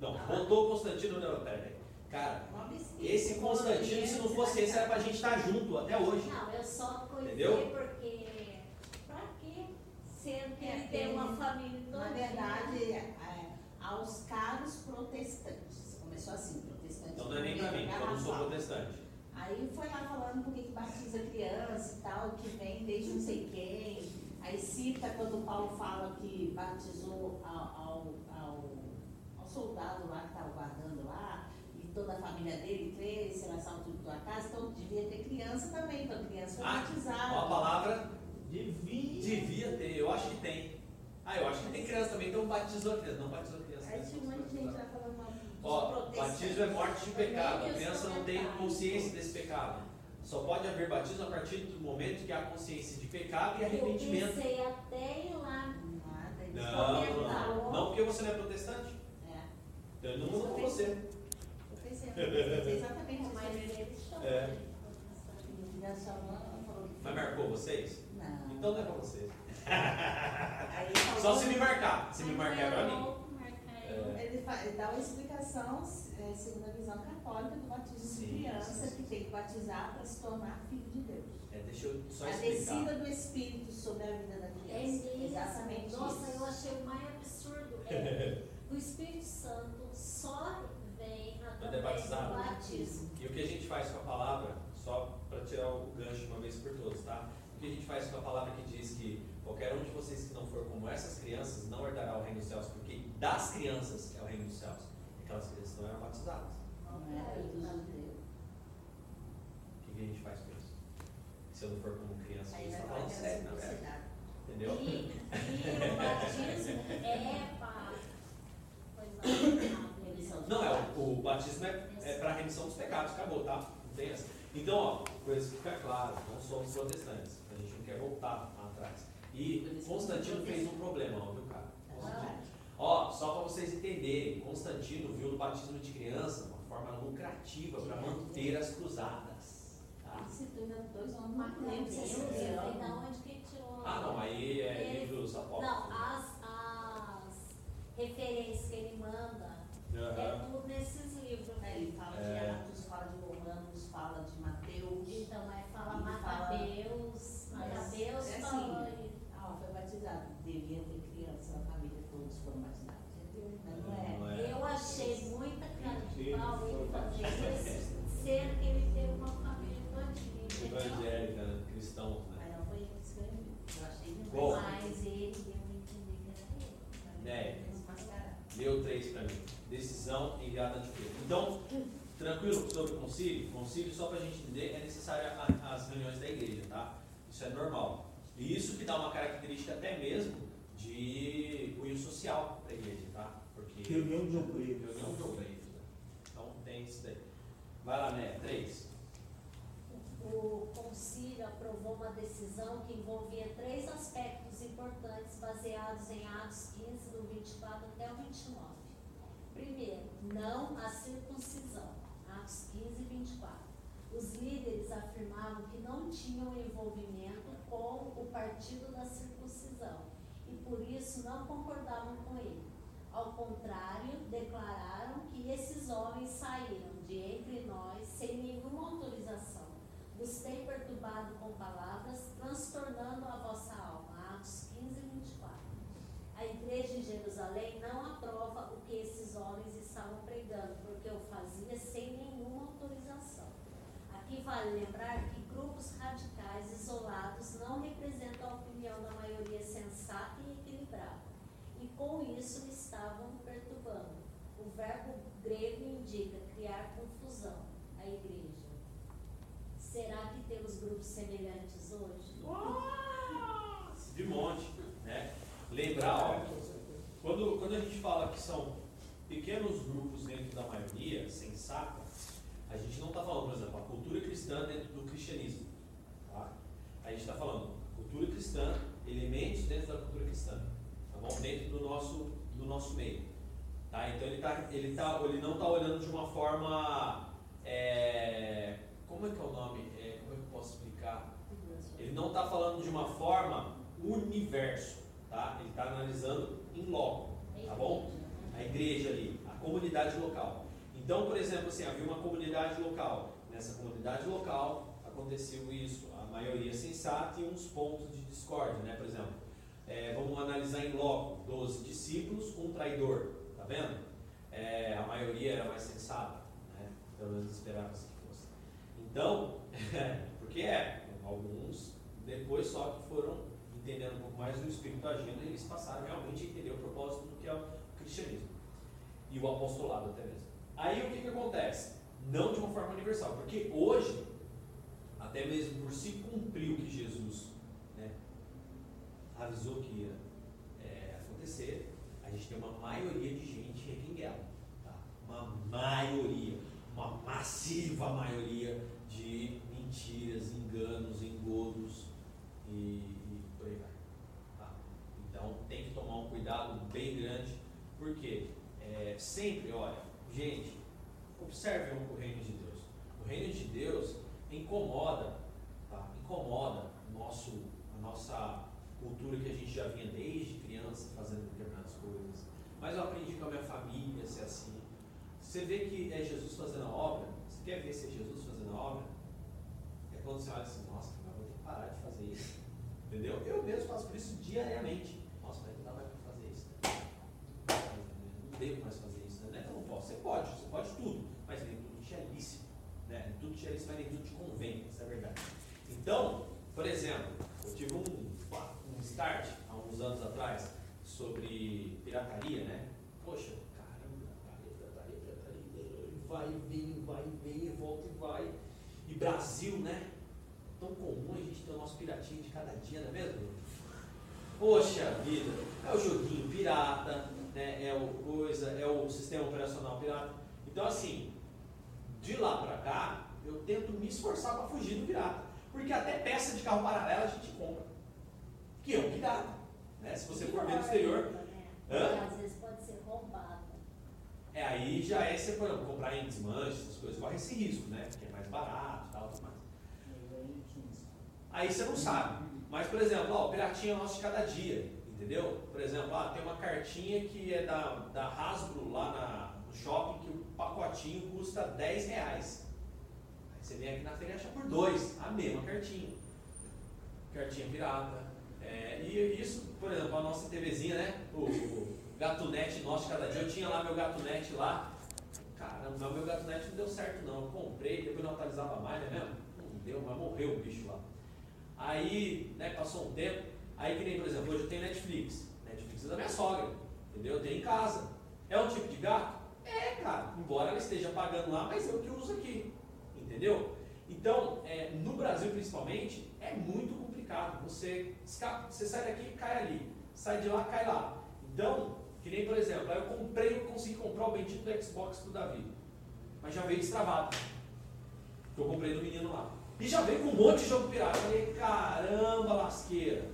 Não, botou Constantino, não, peraí. Cara, esse Constantino, se não fosse esse, era pra gente estar junto até hoje. Não, eu só coisei Entendeu? porque. Pra quê? Sendo que É, ele tem uma família toda. Na verdade, é, aos caros protestantes. Começou assim, protestantes. Então não é nem pra mim, porque eu não sou protestante. Aí foi lá falando por que que batiza criança e tal, que vem desde não sei quem. Aí cita quando Paulo fala que batizou ao, ao, ao, ao soldado lá que estava guardando lá, toda a família dele crê, será salvo tudo tua casa, então devia ter criança também, então a criança foi Ah, batizada. Uma palavra Devia. devia ter, eu acho que tem. Ah, eu acho que tem criança também, então batizou a criança. Não batizou a criança. Aí tinha um monte de gente lá falando mal dos Ó, batismo é morte de pecado. A criança não tem consciência desse pecado. Só pode haver batismo a partir do momento que há consciência de pecado e Eu arrependimento. pensei até ir lá. Não, não, não. Não porque você não é protestante. É, Eu não mudo com você. eu pensei, eu pensei exatamente. Mas eles É. falou que Mas marcou vocês? Não. Então não é pra vocês. Aí Só se me marcar. Se me marcar é pra mim. É. Ele, fa- ele dá uma explicação, é, segundo a visão católica, do batismo Sim, de criança, sim, sim. que tem que batizar para se tornar filho de Deus. É, deixa eu só a explicar. descida do Espírito sobre a vida da É criança. mesmo. Exatamente Nossa, isso. eu achei o mais absurdo. É, o Espírito Santo só Quando é batizado. E o que a gente faz com a palavra, só para tirar o gancho uma vez por todas, tá? O que a gente faz com a palavra que diz que qualquer um de vocês que não for como essas crianças não herdará o reino dos céus, porque das crianças é o reino dos céus. Aquelas crianças não eram batizadas. Não é. O que, a gente faz com isso? Se eu não for como criança, você está falando é sério, na verdade. simplicidade. Entendeu? E, e o batismo é para Eles são Não, é, o, o batismo é, é para remissão dos pecados, acabou, tá? Não tem essa. Então, ó, coisa que fica clara, não somos protestantes, a gente não quer voltar atrás. E Constantino fez um problemão, viu, cara? Constantino. Ó, só para vocês entenderem, Constantino viu no batismo de criança uma forma lucrativa para manter as cruzadas. Tá? Dois homens, é da onde que tirou. Ah, não, aí é livros apóstolos. Não, as, as referências que ele manda é Aham. tudo nesses livros. É, Ele fala de É. Atos, fala de Romanos, fala de Mateus. Então, é fala Macabeus, Macabeus é fala. assim, Ah, foi batizado. Devia ter criança na família, todos foram batizados. Mas não é. Não é. Eu achei muita cara de pau ele foi fazer isso, sendo que ele teve uma família todinha? Evangélica, né? cristão, né? Mas não foi ele que escreveu. Eu achei demais. Mas ele deu a entender que era ele. É. Deu três para mim. Decisão enviada de Pedro. Então, tranquilo sobre o concílio? Concílio, só para a gente entender, é necessário a- as reuniões da igreja, tá? Isso é normal. E isso que dá uma característica até mesmo de cunho social para a igreja, tá? Porque Reunião de obreiros. reunião de obreiros, né? Então tem isso daí. Vai lá, né? Três. O concílio aprovou uma decisão que envolvia três aspectos importantes baseados em Atos 15, do 24 até o 29. Primeiro, não a circuncisão, Atos 15 e 24. Os líderes afirmavam que não tinham envolvimento com o partido da circuncisão e por isso não concordavam com ele. Ao contrário, declararam que esses homens saíram de entre nós sem nenhuma autorização. Vos tem perturbado com palavras, transtornando a vossa alma. Atos 15 e 24. A igreja em Jerusalém não aprova o que esses homens estavam pregando, porque o fazia sem nenhuma autorização. Aqui vale lembrar que grupos radicais isolados não representam a opinião da maioria sensata e equilibrada, e com isso estavam perturbando. O verbo grego indica criar confusão, a igreja. Será que temos grupos semelhantes hoje? De monte? Lembrar, ó, quando, quando a gente fala que são pequenos grupos dentro da maioria, sensata, a gente não está falando, por exemplo, a cultura cristã dentro do cristianismo. Tá? A gente está falando cultura cristã, elementos dentro da cultura cristã, tá bom? Dentro do nosso, do nosso meio. Tá? Então ele, tá, ele, tá, ele não está olhando de uma forma. é, como é que é o nome? É, como é que eu posso explicar? Ele não está falando de uma forma universo, tá? Ele está analisando em loco, tá bom? A igreja ali, a comunidade local. Então, por exemplo, assim, havia uma comunidade local. Nessa comunidade local aconteceu isso, a maioria sensata e uns pontos de discórdia, né? Por exemplo, é, vamos analisar em loco, 12 discípulos, um traidor, tá vendo? É, a maioria era mais sensata, né? Pelo menos esperava-se que fosse. Então, porque é, alguns depois só que foram entendendo um pouco mais do Espírito agindo, eles passaram realmente a entender o propósito do que é o cristianismo e o apostolado até mesmo. Aí o que, que acontece? Não de uma forma universal, porque hoje, até mesmo por se cumprir o que Jesus né, avisou que ia é, acontecer, a gente tem uma maioria de gente requinguela. Tá? Uma maioria, uma massiva maioria de mentiras, enganos, engodos e, e por aí vai. Tá? Então tem que tomar um cuidado bem grande, porque é, sempre, olha, gente, observe o reino de Deus. O reino de Deus incomoda, tá? incomoda nosso, a nossa cultura que a gente já vinha desde criança fazendo determinadas coisas. Mas eu aprendi com a minha família ser assim. Você vê que é Jesus fazendo a obra, você quer ver se é Jesus fazendo a obra? É quando você olha assim, nossa, mas vou ter que parar de fazer isso. Entendeu? Eu mesmo faço isso diariamente. Nossa, mas não dá mais para fazer isso. Não devo mais fazer isso, né? Não eu não posso. Você pode, você pode tudo, mas nem tudo te é lícito. Né? Tudo te é lícito, mas nem tudo te convém, isso é verdade. Então, por exemplo, eu tive um, um start há uns anos atrás sobre pirataria, né? Poxa, caramba, pirataria, pirataria, pirataria, vai e vem, vai e vem, volta e vai. E Brasil, né? Tão comum a gente ter o nosso piratinho de cada dia, não é mesmo? Poxa vida, é o joguinho pirata, né? é o coisa, é o sistema operacional pirata. Então assim, de lá para cá, eu tento me esforçar para fugir do pirata. Porque até peça de carro paralelo a gente compra. Que é um pirata. Né? Se você for ver no exterior. Né? Hã? Às vezes pode ser roubado. É, aí já é você, exemplo, comprar em desmanche, essas coisas, corre esse risco, né? Porque é mais barato e tal, tudo mais. Aí você não sabe. Mas, por exemplo, ó, o piratinha nosso de cada dia, entendeu? Por exemplo, ah, tem uma cartinha que é da, da Hasbro lá na, no shopping que o pacotinho custa 10 reais. Aí você vem aqui na feira e acha por dois, a mesma cartinha. Cartinha pirata. É, e isso, por exemplo, a nossa TVzinha, né? O, o gatunete nosso cada dia. Eu tinha lá meu gatunete lá. Caramba, meu gatunete não deu certo não. Eu comprei, depois não atualizava mais, né mesmo? Não deu, mas morreu o bicho lá. Aí, né, passou um tempo, aí que nem, por exemplo, hoje eu tenho Netflix. Netflix é da minha sogra, entendeu? Eu tenho em casa. É um tipo de gato? É, cara. Embora ela esteja pagando lá, mas eu que uso aqui, entendeu? Então, é, no Brasil principalmente, é muito complicado. Você, você sai daqui e cai ali. Sai de lá, cai lá. Então, que nem, por exemplo, aí eu comprei, eu consegui comprar o bendito do Xbox pro Davi. Mas já veio destravado. Que eu comprei do menino lá. E já veio com um monte de jogo pirata. Eu falei, caramba, lasqueira.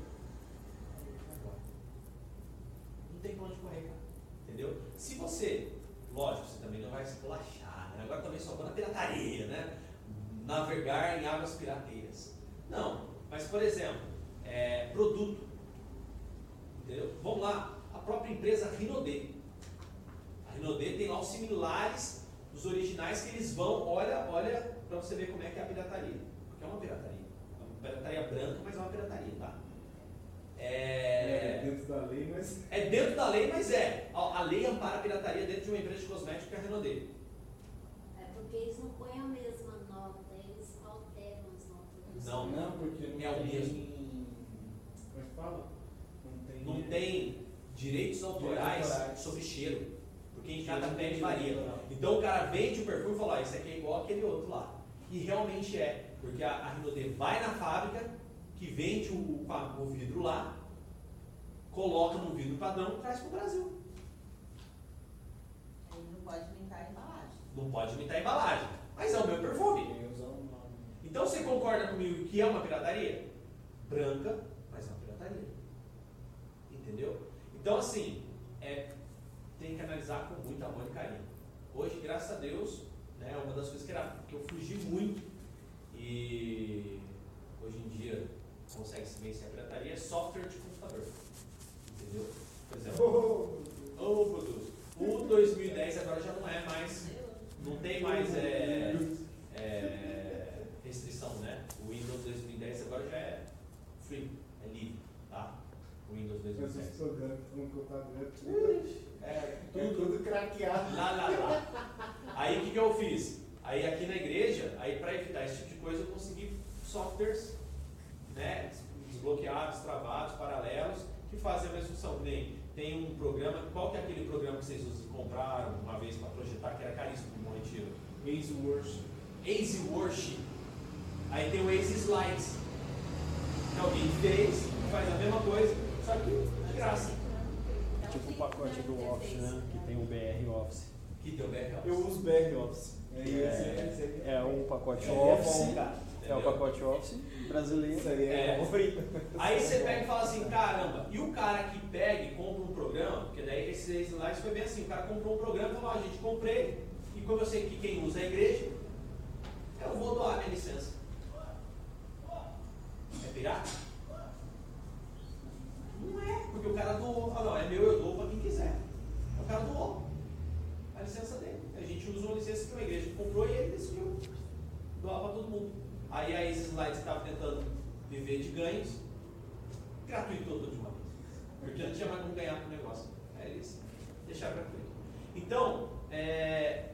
Não tem pra onde correr, cara. Entendeu? Se você, lógico, você também não vai se relaxar, né? Agora também só na pirataria, né? Navegar em águas pirateiras. Não, mas por exemplo, é, produto. Entendeu? Vamos lá, a própria empresa Rinodê. A Rinodê tem lá os similares dos originais que eles vão, olha, olha para você ver como é que é a pirataria. Porque é uma pirataria. É uma pirataria branca, mas é uma pirataria, tá? É, é dentro da lei, mas. É dentro da lei, mas é. A lei ampara a pirataria dentro de uma empresa de cosméticos que é a Renaudet. É porque eles não põem a mesma nota, eles alteram as notas. Não, Não, porque não É o tem. mesmo. Como é que fala? Não tem. Não tem direitos autorais autorais. sobre cheiro. Porque em cada pele varia. Então o cara vende o perfume e fala, ó, esse aqui é igual aquele outro lá. E realmente é, porque a, a Rinodê vai na fábrica, que vende o, o, vidro lá, coloca num vidro padrão e traz para o Brasil. Aí não pode imitar a embalagem. Não pode imitar a embalagem, mas é o meu perfume. Um nome. Então você concorda comigo que é uma pirataria? Branca, mas é uma pirataria. Entendeu? Então assim, é, tem que analisar com muito amor e carinho. Hoje, graças a Deus, né, uma das coisas que, era, que eu fugi muito e hoje em dia consegue se vencer a pirataria é software de computador. Entendeu? Por exemplo, Oh, oh, meu Deus, o 2010 agora já não é mais não tem mais é, é, restrição, né? O Windows 2010 agora já é free, é livre, tá? O Windows Mas os 2010. programas que estão computador É, é tudo craqueado. Lá, lá, lá. Aí o que, que eu fiz? Aí aqui na igreja, aí para evitar esse tipo de coisa, eu consegui softwares né, desbloqueados, travados, paralelos, que fazem a mesma função. Que nem tem um programa, qual que é aquele programa que vocês usam- compraram uma vez para projetar, que era caríssimo no retiro? Ace Worship. Easy Worship. Aí tem o Easy Slides. Que alguém fez, faz a mesma coisa, só que de graça. É tipo o pacote do Office, né? Que tem o BR Office. Que deu backup. Eu uso BR Office. É, aí. É o pacote É bom, Office. É o pacote Office brasileiro. Isso aí é, É. Aí você pega e fala assim, caramba, e o cara que pega e compra um programa, porque daí esses slides foi bem assim, o cara comprou um programa e falou, ó, gente, comprei, e como eu sei que quem usa é a igreja, eu vou doar minha licença. É pirata? Não é, porque o cara doou, fala, não, é meu, eu dou para quem quiser. O cara doou a licença dele. A gente usa uma licença que uma igreja comprou e ele decidiu doar para todo mundo. Aí a Easy Slides estava tentando viver de ganhos, gratuitou tudo de uma vez. Porque não tinha mais como ganhar com o negócio. Aí eles deixaram gratuito. Então, é,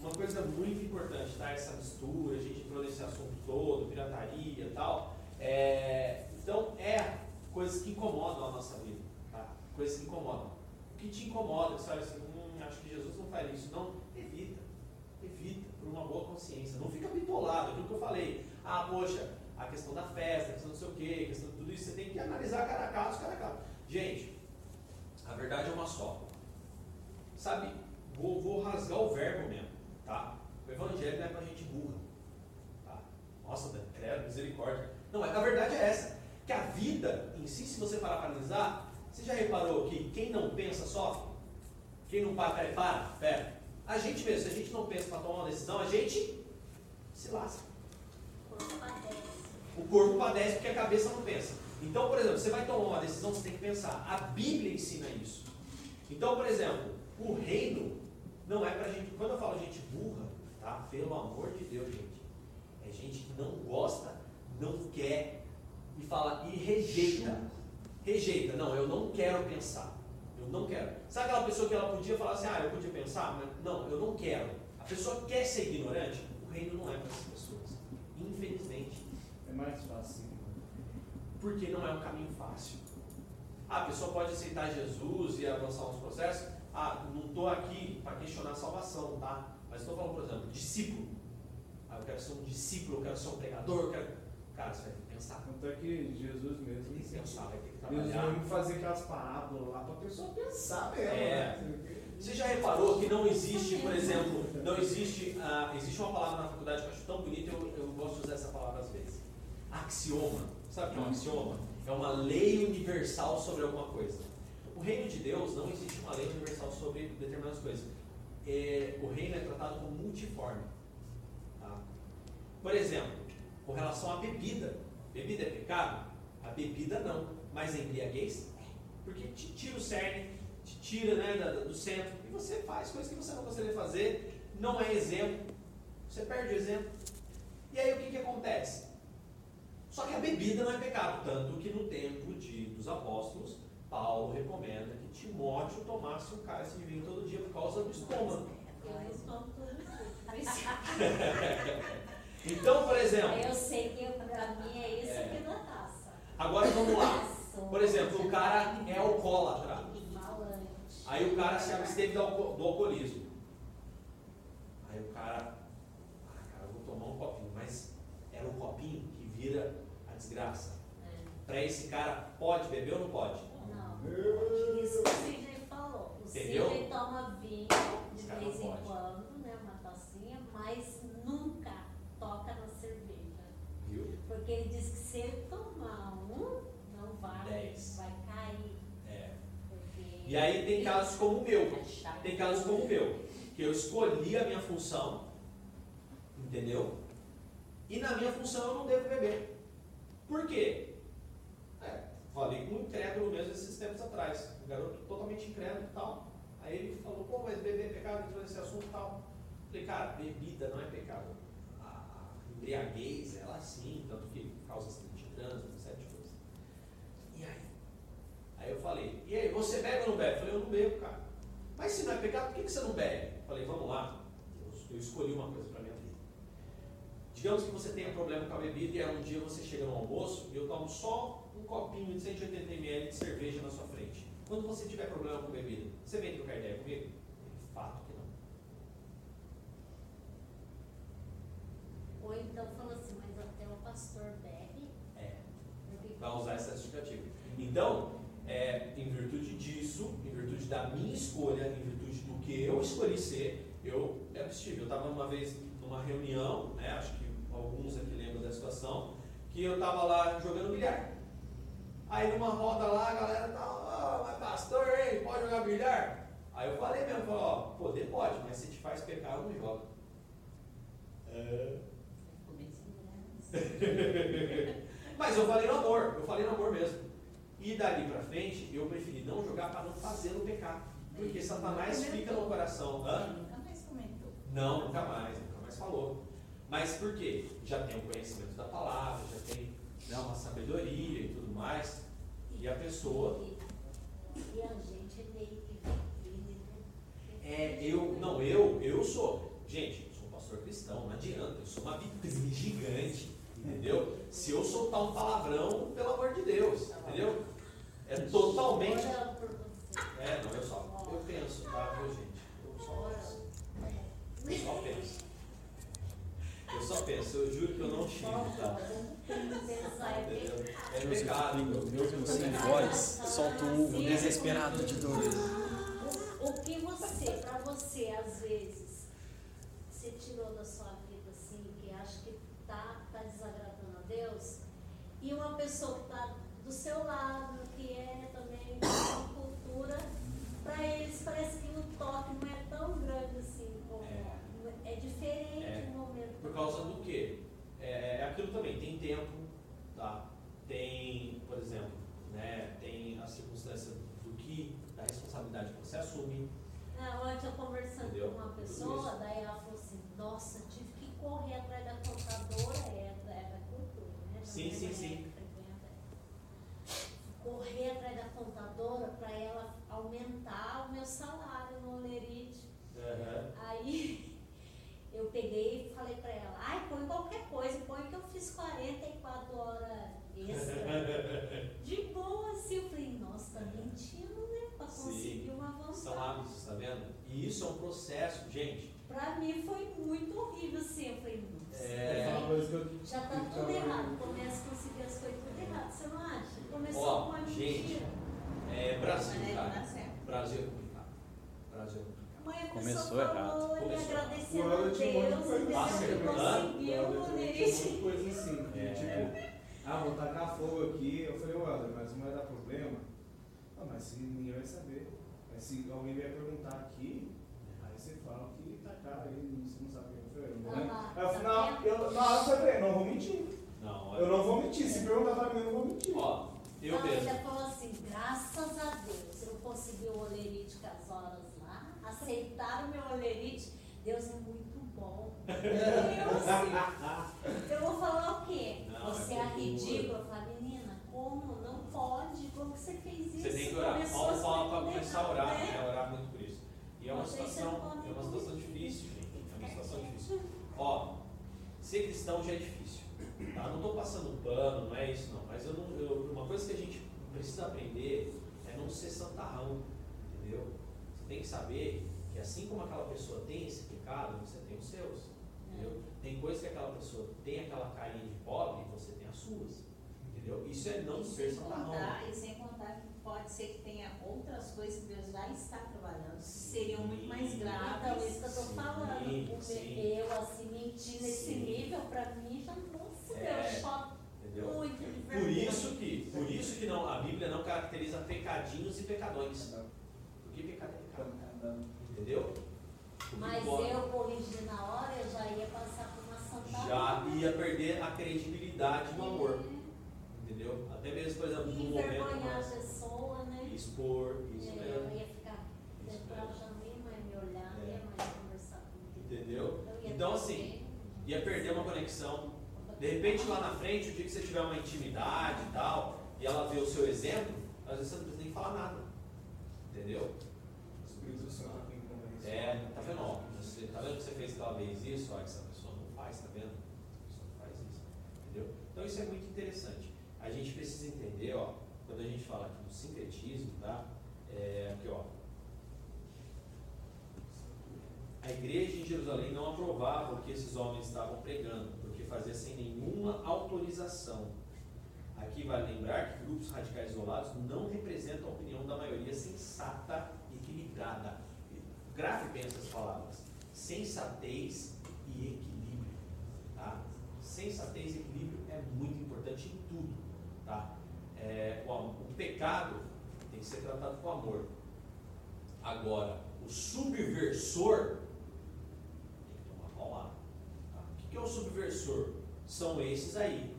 uma coisa muito importante, tá? Essa mistura, a gente entrou nesse assunto todo, pirataria e tal. É, então, é coisas que incomodam a nossa vida, tá? Coisas que incomodam. O que te incomoda, você olha assim, hum, acho que Jesus não faz isso. Não, evita. Evita, por uma boa consciência. Não fica bitolado, aquilo que eu falei. Ah, poxa, a questão da festa, a questão não sei o quê, a questão de tudo isso, você tem que analisar cada caso, cada caso. Gente, a verdade é uma só. Sabe, vou, vou rasgar o verbo mesmo, tá? O evangelho não é pra gente burra. Tá? Nossa, credo, misericórdia. Não, mas a verdade é essa. Que a vida em si, se você parar para analisar, você já reparou que quem não pensa sofre? Quem não para, pera, para, pera. A gente mesmo, se a gente não pensa para tomar uma decisão, a gente se lasca. O corpo padece porque a cabeça não pensa. Então, por exemplo, você vai tomar uma decisão, você tem que pensar. A Bíblia ensina isso. Então, por exemplo, o reino não é pra gente. Quando eu falo gente burra, tá? Pelo amor de Deus, gente. É gente que não gosta, não quer e fala e rejeita. Rejeita. Não, eu não quero pensar. Eu não quero. Sabe aquela pessoa que ela podia falar assim, ah, eu podia pensar, mas não, eu não quero. A pessoa quer ser ignorante, o reino não é para essas pessoas. Infelizmente. É mais fácil. Porque não é um caminho fácil. Ah, a pessoa pode aceitar Jesus e avançar nos processos. Ah, não estou aqui para questionar a salvação, tá? Mas estou falando, por exemplo, discípulo. Ah, eu quero ser um discípulo, eu quero ser um pregador, eu quero. Cara, você vai ter que pensar. Tanto é que Jesus mesmo. Tem que pensar, vai ter que Jesus trabalhar. mesmo fazia aquelas parábolas lá para a pessoa pensar mesmo. É. né? Você já reparou que não existe, por exemplo, não existe, ah, existe uma palavra na faculdade que eu acho tão bonita, eu, eu gosto de usar essa palavra às vezes. Axioma. Sabe o que é um axioma? É uma lei universal sobre alguma coisa. O reino de Deus não existe uma lei universal sobre determinadas coisas. É, o reino é tratado como multiforme. tá? Por exemplo, com relação à bebida. Bebida é pecado? A bebida não. Mas a embriaguez é. Porque te tira o cerne, te tira né, da- do centro. E você faz coisas que você não gostaria de fazer. Não é exemplo. Você perde o exemplo. E aí o que, que acontece? Só que a bebida não é pecado. Tanto que no tempo de, dos apóstolos, Paulo recomenda que Timóteo tomasse um cálice de vinho todo dia por causa do estômago. Então, por exemplo, Eu sei que pra mim é isso É. aqui na taça. agora vamos lá. Por exemplo, o cara é alcoólatra. Aí o cara se absteve do, alco- do alcoolismo. Aí o cara, ah, cara, eu vou tomar um copinho, mas era um copinho que vira a desgraça. Para esse cara, pode beber ou não pode? Não. Isso que o Sidney falou. O? Sidney toma vinho de vez em quando, né? Uma tacinha, mas nunca toca na cerveja. Viu? Porque ele diz que se ele tomar um, não vai, Dez. vai cair. E aí tem casos como o meu. Tem casos como o meu, que eu escolhi a minha função, entendeu? E na minha função eu não devo beber. Por quê? É, falei com um incrédulo mesmo esses tempos atrás. Um garoto totalmente incrédulo e tal. Aí ele falou, pô, mas beber é pecado, entrou nesse assunto e tal. Falei, cara, bebida não é pecado. A embriaguez, ela sim, tanto que causa acidente de trânsito, etc. Coisas. E aí? Aí eu falei, e aí, você bebe ou não bebe? Eu falei, eu não bebo, cara. Mas se não é pecado, por que, que você não bebe? Eu falei, vamos lá. Eu, eu escolhi uma coisa para minha vida. Digamos que você tenha problema com a bebida e aí um dia você chega no almoço e eu tomo só um copinho de 180 ml de cerveja na sua frente. Quando você tiver problema com bebida, você vem trocar ideia comigo? Fato que não. Ou então fala assim, mas até o pastor bebe. É. usar essa justificativa. Então, é, em virtude disso, em virtude da minha escolha, em virtude do que eu escolhi ser, eu me abstive. Eu estava uma vez numa reunião, né, acho que alguns aqui lembram da situação, que eu estava lá jogando bilhar. Aí numa roda lá, a galera tá, ó, mas pastor, hein, pode jogar bilhar? Aí eu falei mesmo, falei, ó, poder pode, mas se te faz pecar, não joga. É. Mas eu falei no amor, eu falei no amor mesmo. E dali pra frente, eu preferi não jogar para não fazer no pecado. Porque Satanás fica no coração. Hã? Nunca mais comentou. Não, nunca mais, nunca mais falou. Mas por quê? Já tem o conhecimento da palavra, já tem né, uma sabedoria e tudo mais. E a pessoa. E, a gente é meio né? É, eu. Não, eu, eu sou. Gente, eu sou um pastor cristão, não adianta. Eu sou uma vitrine gigante. Entendeu? Se eu soltar um palavrão, pelo amor de Deus, entendeu? É totalmente. É, não, eu só. Eu penso, tá, viu, gente? Eu só penso. Eu só penso. Eu só penso, eu juro que eu não xingo, tá? É pecado. Mesmo sem voz, solta um desesperado de dor. O, o que você, pra você, às vezes, você tirou da sua vida assim, que acha que tá, tá desagradando a Deus, e uma pessoa que tá do seu lado, que é também de cultura, pra eles parece que o toque não é tão grande assim, como é, diferente É. o momento. Por causa do quê? É, é aquilo também, tem tempo, tá? Tem, por exemplo, né, tem a circunstância do que, da responsabilidade que você assume. Não, ontem eu conversando Entendeu? com uma pessoa, daí ela falou assim, nossa, tive que correr atrás da contadora, é, da- é da cultura, né? Sim, sim, mulher sim. Correr atrás da contadora para ela aumentar o meu salário no Olerite. Aí eu peguei e falei para ela, ai, põe qualquer coisa, põe que eu fiz 44 horas extra. De boa, assim, eu falei, nossa, tá mentindo, né? Pra Sim. conseguir uma avançada. hábitos, tá vendo? E isso é um processo, gente. Pra mim foi muito horrível assim. Eu falei, nossa, É. É uma coisa que eu já tá tudo errado. Começa a conseguir as coisas errado. Você não acha? Começou Ó, com uma gente. É Brasil, cara. Brasil é complicado. Brasil é complicado. Mãe, a Começou pessoa errado. falou Começou errado. agradecendo a eu Deus, entendeu? né? conseguiu um de coisa assim, É. tipo, ah, vou tacar fogo aqui. Eu falei, olha, mas não vai dar problema. Ah, mas se ninguém vai saber. Mas se alguém vier perguntar aqui, aí você fala que tacar aí, você não sabe o que. Eu não vou. Ah, Aí eu tá eu, na hora eu falei, não vou mentir. Eu não vou mentir. Se perguntar pra mim, eu não vou mentir. Ó, eu mesmo. ainda falou assim, graças a Deus, eu consegui o olerite com as horas lá, aceitaram o meu olerite, Deus é muito bom. Eu, assim, eu vou falar o quê? Não, você é é, ridícula. Eu falo, menina, como? Não pode. Como que você fez isso? Você tem que orar. Paulo fala para começar a orar, né? Orar muito por isso. E é uma Vocês situação, é uma situação difícil, gente. É uma situação difícil. Ó, ser cristão já é difícil. Tá? Não estou passando pano, não é isso não. Mas eu não, eu- uma coisa que a gente precisa aprender é não ser santarrão, entendeu? Você tem que saber que assim como aquela pessoa tem esse pecado, você tem os seus. Entendeu? Tem coisas que aquela pessoa tem aquela carinha de pobre e você tem as suas. Entendeu? Isso é não E ser sem santarrão. contar, e sem contar que pode ser que tenha outras coisas que Deus já está trabalhando, que seriam muito mais graves. Então, isso que eu Sim, falando. O sim. Eu, assim, mentir nesse nível, pra mim, já, nossa, É. Só Entendeu? muito de Por isso que, por isso que não, a Bíblia não caracteriza pecadinhos e pecadões. Porque pecado é pecado. Entendeu? Porque Mas pode- eu corrigir na hora, eu já ia passar por uma santa já ia perder a credibilidade no amor. Entendeu? Até mesmo, por exemplo, no momento envergonhar a mais pessoa, né? expor, isso É, mesmo. eu ia ficar Isso detrás mesmo. já nem mais me olhar, É. nem mais conversar comigo. Entendeu? conexão. De repente, lá na frente, o dia que você tiver uma intimidade e tal, e ela vê o seu exemplo, às vezes você não precisa nem falar nada. Entendeu? É, tá vendo? Ó, você, tá vendo que você fez aquela vez isso? Ó, essa pessoa não faz, tá vendo? Essa pessoa não faz isso. Entendeu? Então isso é muito interessante. A gente precisa entender, ó, quando a gente fala aqui do sincretismo, tá? É, aqui, ó. A igreja em Jerusalém não aprovava o que esses homens estavam pregando, fazia sem nenhuma autorização. Aqui vale lembrar que grupos radicais isolados não representam a opinião da maioria sensata e equilibrada. Grave bem essas palavras. Sensatez e equilíbrio. Tá? Sensatez e equilíbrio é muito importante em tudo. Tá? É, o, o pecado tem que ser tratado com amor. Agora, o subversor tem que tomar paulada. Tá? Subversor? São esses aí,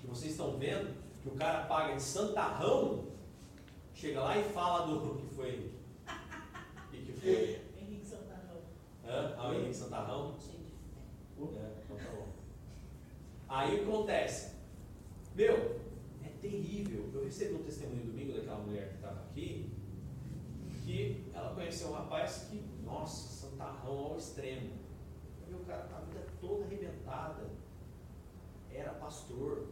que vocês estão vendo, que o cara paga de santarrão, chega lá e fala do que foi. O que, que foi? Henrique Santarão. Hã? Ah, o Henrique Santarrão? É, então tá bom. Aí o que acontece? Meu, é terrível. Eu recebi um testemunho domingo daquela mulher que estava aqui, que ela conheceu um rapaz que, nossa, santarrão ao extremo. Vi o cara a vida toda arrebentada. Era pastor.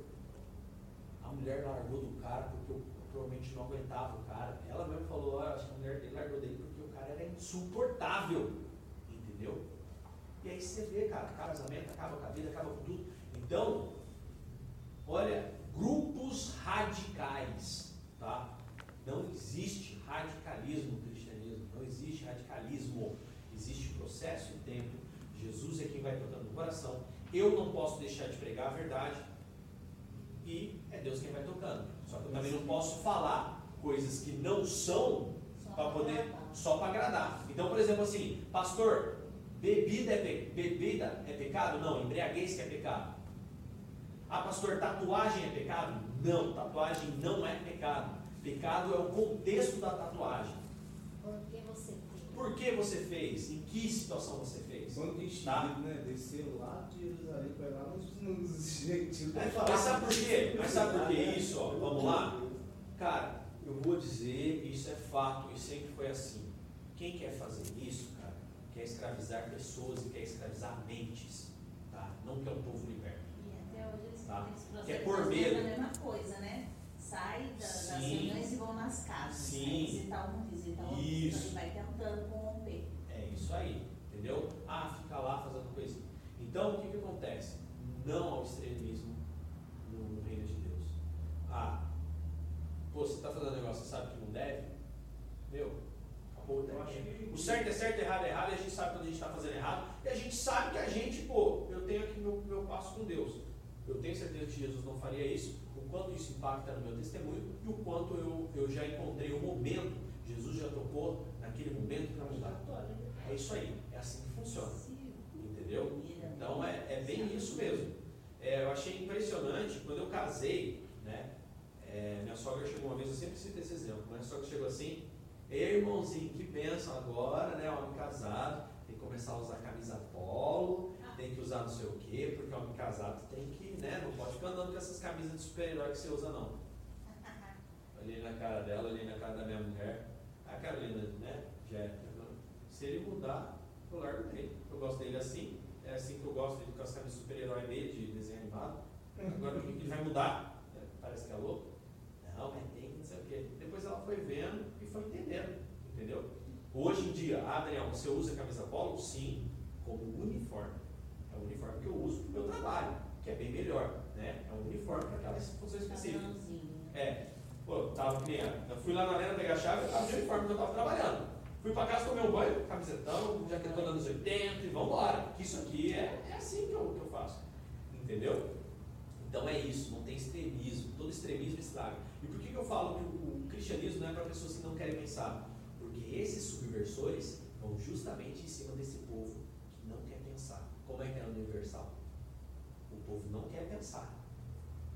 A mulher largou do cara porque eu provavelmente não aguentava o cara. Ela mesmo falou, ah, acho que a mulher dele largou dele porque o cara era insuportável. Entendeu? E aí você vê, cara, casamento acaba com a vida, acaba com tudo. Então, olha, grupos radicais, tá? Não existe radicalismo no cristianismo, não existe radicalismo. Existe processo e tempo. Jesus é quem vai tocando no coração. Eu não posso deixar de pregar a verdade e é Deus quem vai tocando. Só que eu também não posso falar coisas que não são Só para poder agradar. só para agradar. Então, por exemplo, assim, pastor, bebida é, pe- bebida é pecado? Não, embriaguez que é pecado. Ah, pastor, tatuagem é pecado? Não, tatuagem não é pecado. Pecado é o contexto da tatuagem. Porque você tem. Por que você fez? Em que situação você fez? Quando tem Tá. Chile, né? Desceu lá de Jerusalém para lá nos, nos gentios. Mas sabe por quê? Mas sabe por que isso? Ó? Vamos lá? Cara, eu vou dizer, isso é fato e sempre foi assim. Quem quer fazer isso, cara, quer escravizar pessoas e quer escravizar mentes, tá? Não quer um povo liberto. E até hoje eles Tá. Que é por fazendo medo. a mesma coisa, né? Sai da, das reuniões e vão nas casas. Sim. Aí visita um, visita outro, Isso. e vai tentando corromper. É isso aí, entendeu? Ah, fica lá fazendo coisa. Então, o que, que acontece? Não ao extremismo no, no reino de Deus. Ah, pô, você está fazendo um negócio, você sabe que não deve? Meu, acabou daqui. que- O certo é certo, errado é errado, e a gente sabe quando a gente está fazendo errado, e a gente sabe que a gente, pô, eu tenho aqui meu, meu passo com Deus. Eu tenho certeza que Jesus não faria isso, o quanto isso impacta no meu testemunho e o quanto eu, eu já encontrei o momento, Jesus já tocou naquele momento para mudar. É isso aí, é assim que funciona, entendeu? Então é, é bem isso mesmo. É, eu achei impressionante quando eu casei, né? é, minha sogra chegou uma vez, eu sempre cito esse exemplo, minha sogra chegou assim, Ei, irmãozinho, que bênção agora, né? Homem casado, tem que começar a usar camisa polo, tem que usar não sei o quê, porque homem casado tem que, né? Não pode ficar andando com essas camisas de super-herói que você usa, não. Olhei na cara dela, olhei na cara da minha mulher. A Carolina, né? Já. Se ele mudar, eu largo dele. Eu gosto dele assim, é assim que eu gosto dele com as camisas de super-herói dele, de desenho animado. Agora o que ele vai mudar? É, Parece que é louco. Não, mas tem não sei o quê. Depois ela foi vendo e foi entendendo, entendeu? Hoje em dia, ah, Daniel, você usa camisa polo? Sim, como uniforme. É o uniforme que eu uso para o meu trabalho, que é bem melhor, né? É um uniforme para aquela função específica. É, pô, tava eu. Fui lá na arena pegar a chave, eu tava de uniforme que eu tava trabalhando. Fui pra casa tomei um banho, camisetão, jaquetona dos 80 e vambora. Isso aqui é, é assim que eu, que eu faço. Entendeu? Então é isso, não tem extremismo. Todo extremismo estraga. E por que, que eu falo que o, o cristianismo não é para pessoas que não querem pensar? Porque esses subversores vão justamente em cima desse povo que não quer pensar. Como é que é no universal? O povo não quer pensar.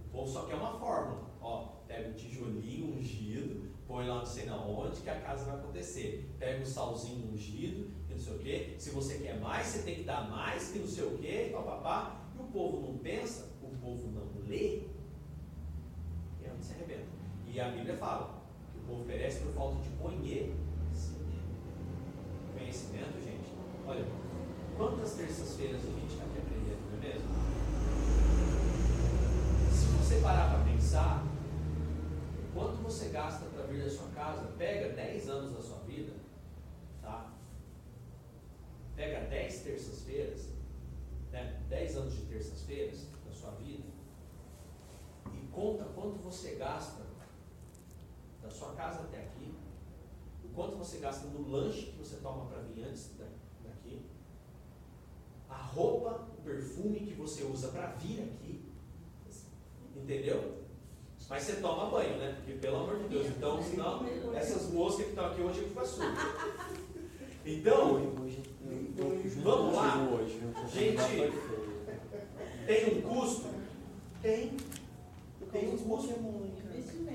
O povo só quer uma fórmula. Ó, pega o tijolinho ungido, põe lá não sei na onde que a casa vai acontecer. Pega o salzinho ungido, que não sei o quê. Se você quer mais, você tem que dar mais, que não sei o quê, papapá. e o povo não pensa, o povo não lê, e onde se arrebenta. E a Bíblia fala que o povo perece por falta de conhecimento. Conhecimento, gente, olha, quantas terças-feiras a gente está aqui aprendendo, não é mesmo? Se você parar para pensar, quanto você gasta vir da sua casa, pega 10 anos da sua vida, tá? Pega 10 terças-feiras, né? 10 anos de terças-feiras da sua vida e conta quanto você gasta da sua casa até aqui, o quanto você gasta no lanche que você toma para vir antes daqui, a roupa, o perfume que você usa para vir aqui, entendeu? Mas você toma banho, né? Porque pelo amor de Deus, então senão essas moscas que estão aqui hoje ficam sujas. Então, vamos lá. Gente, tem um custo? Tem. Tem um custo.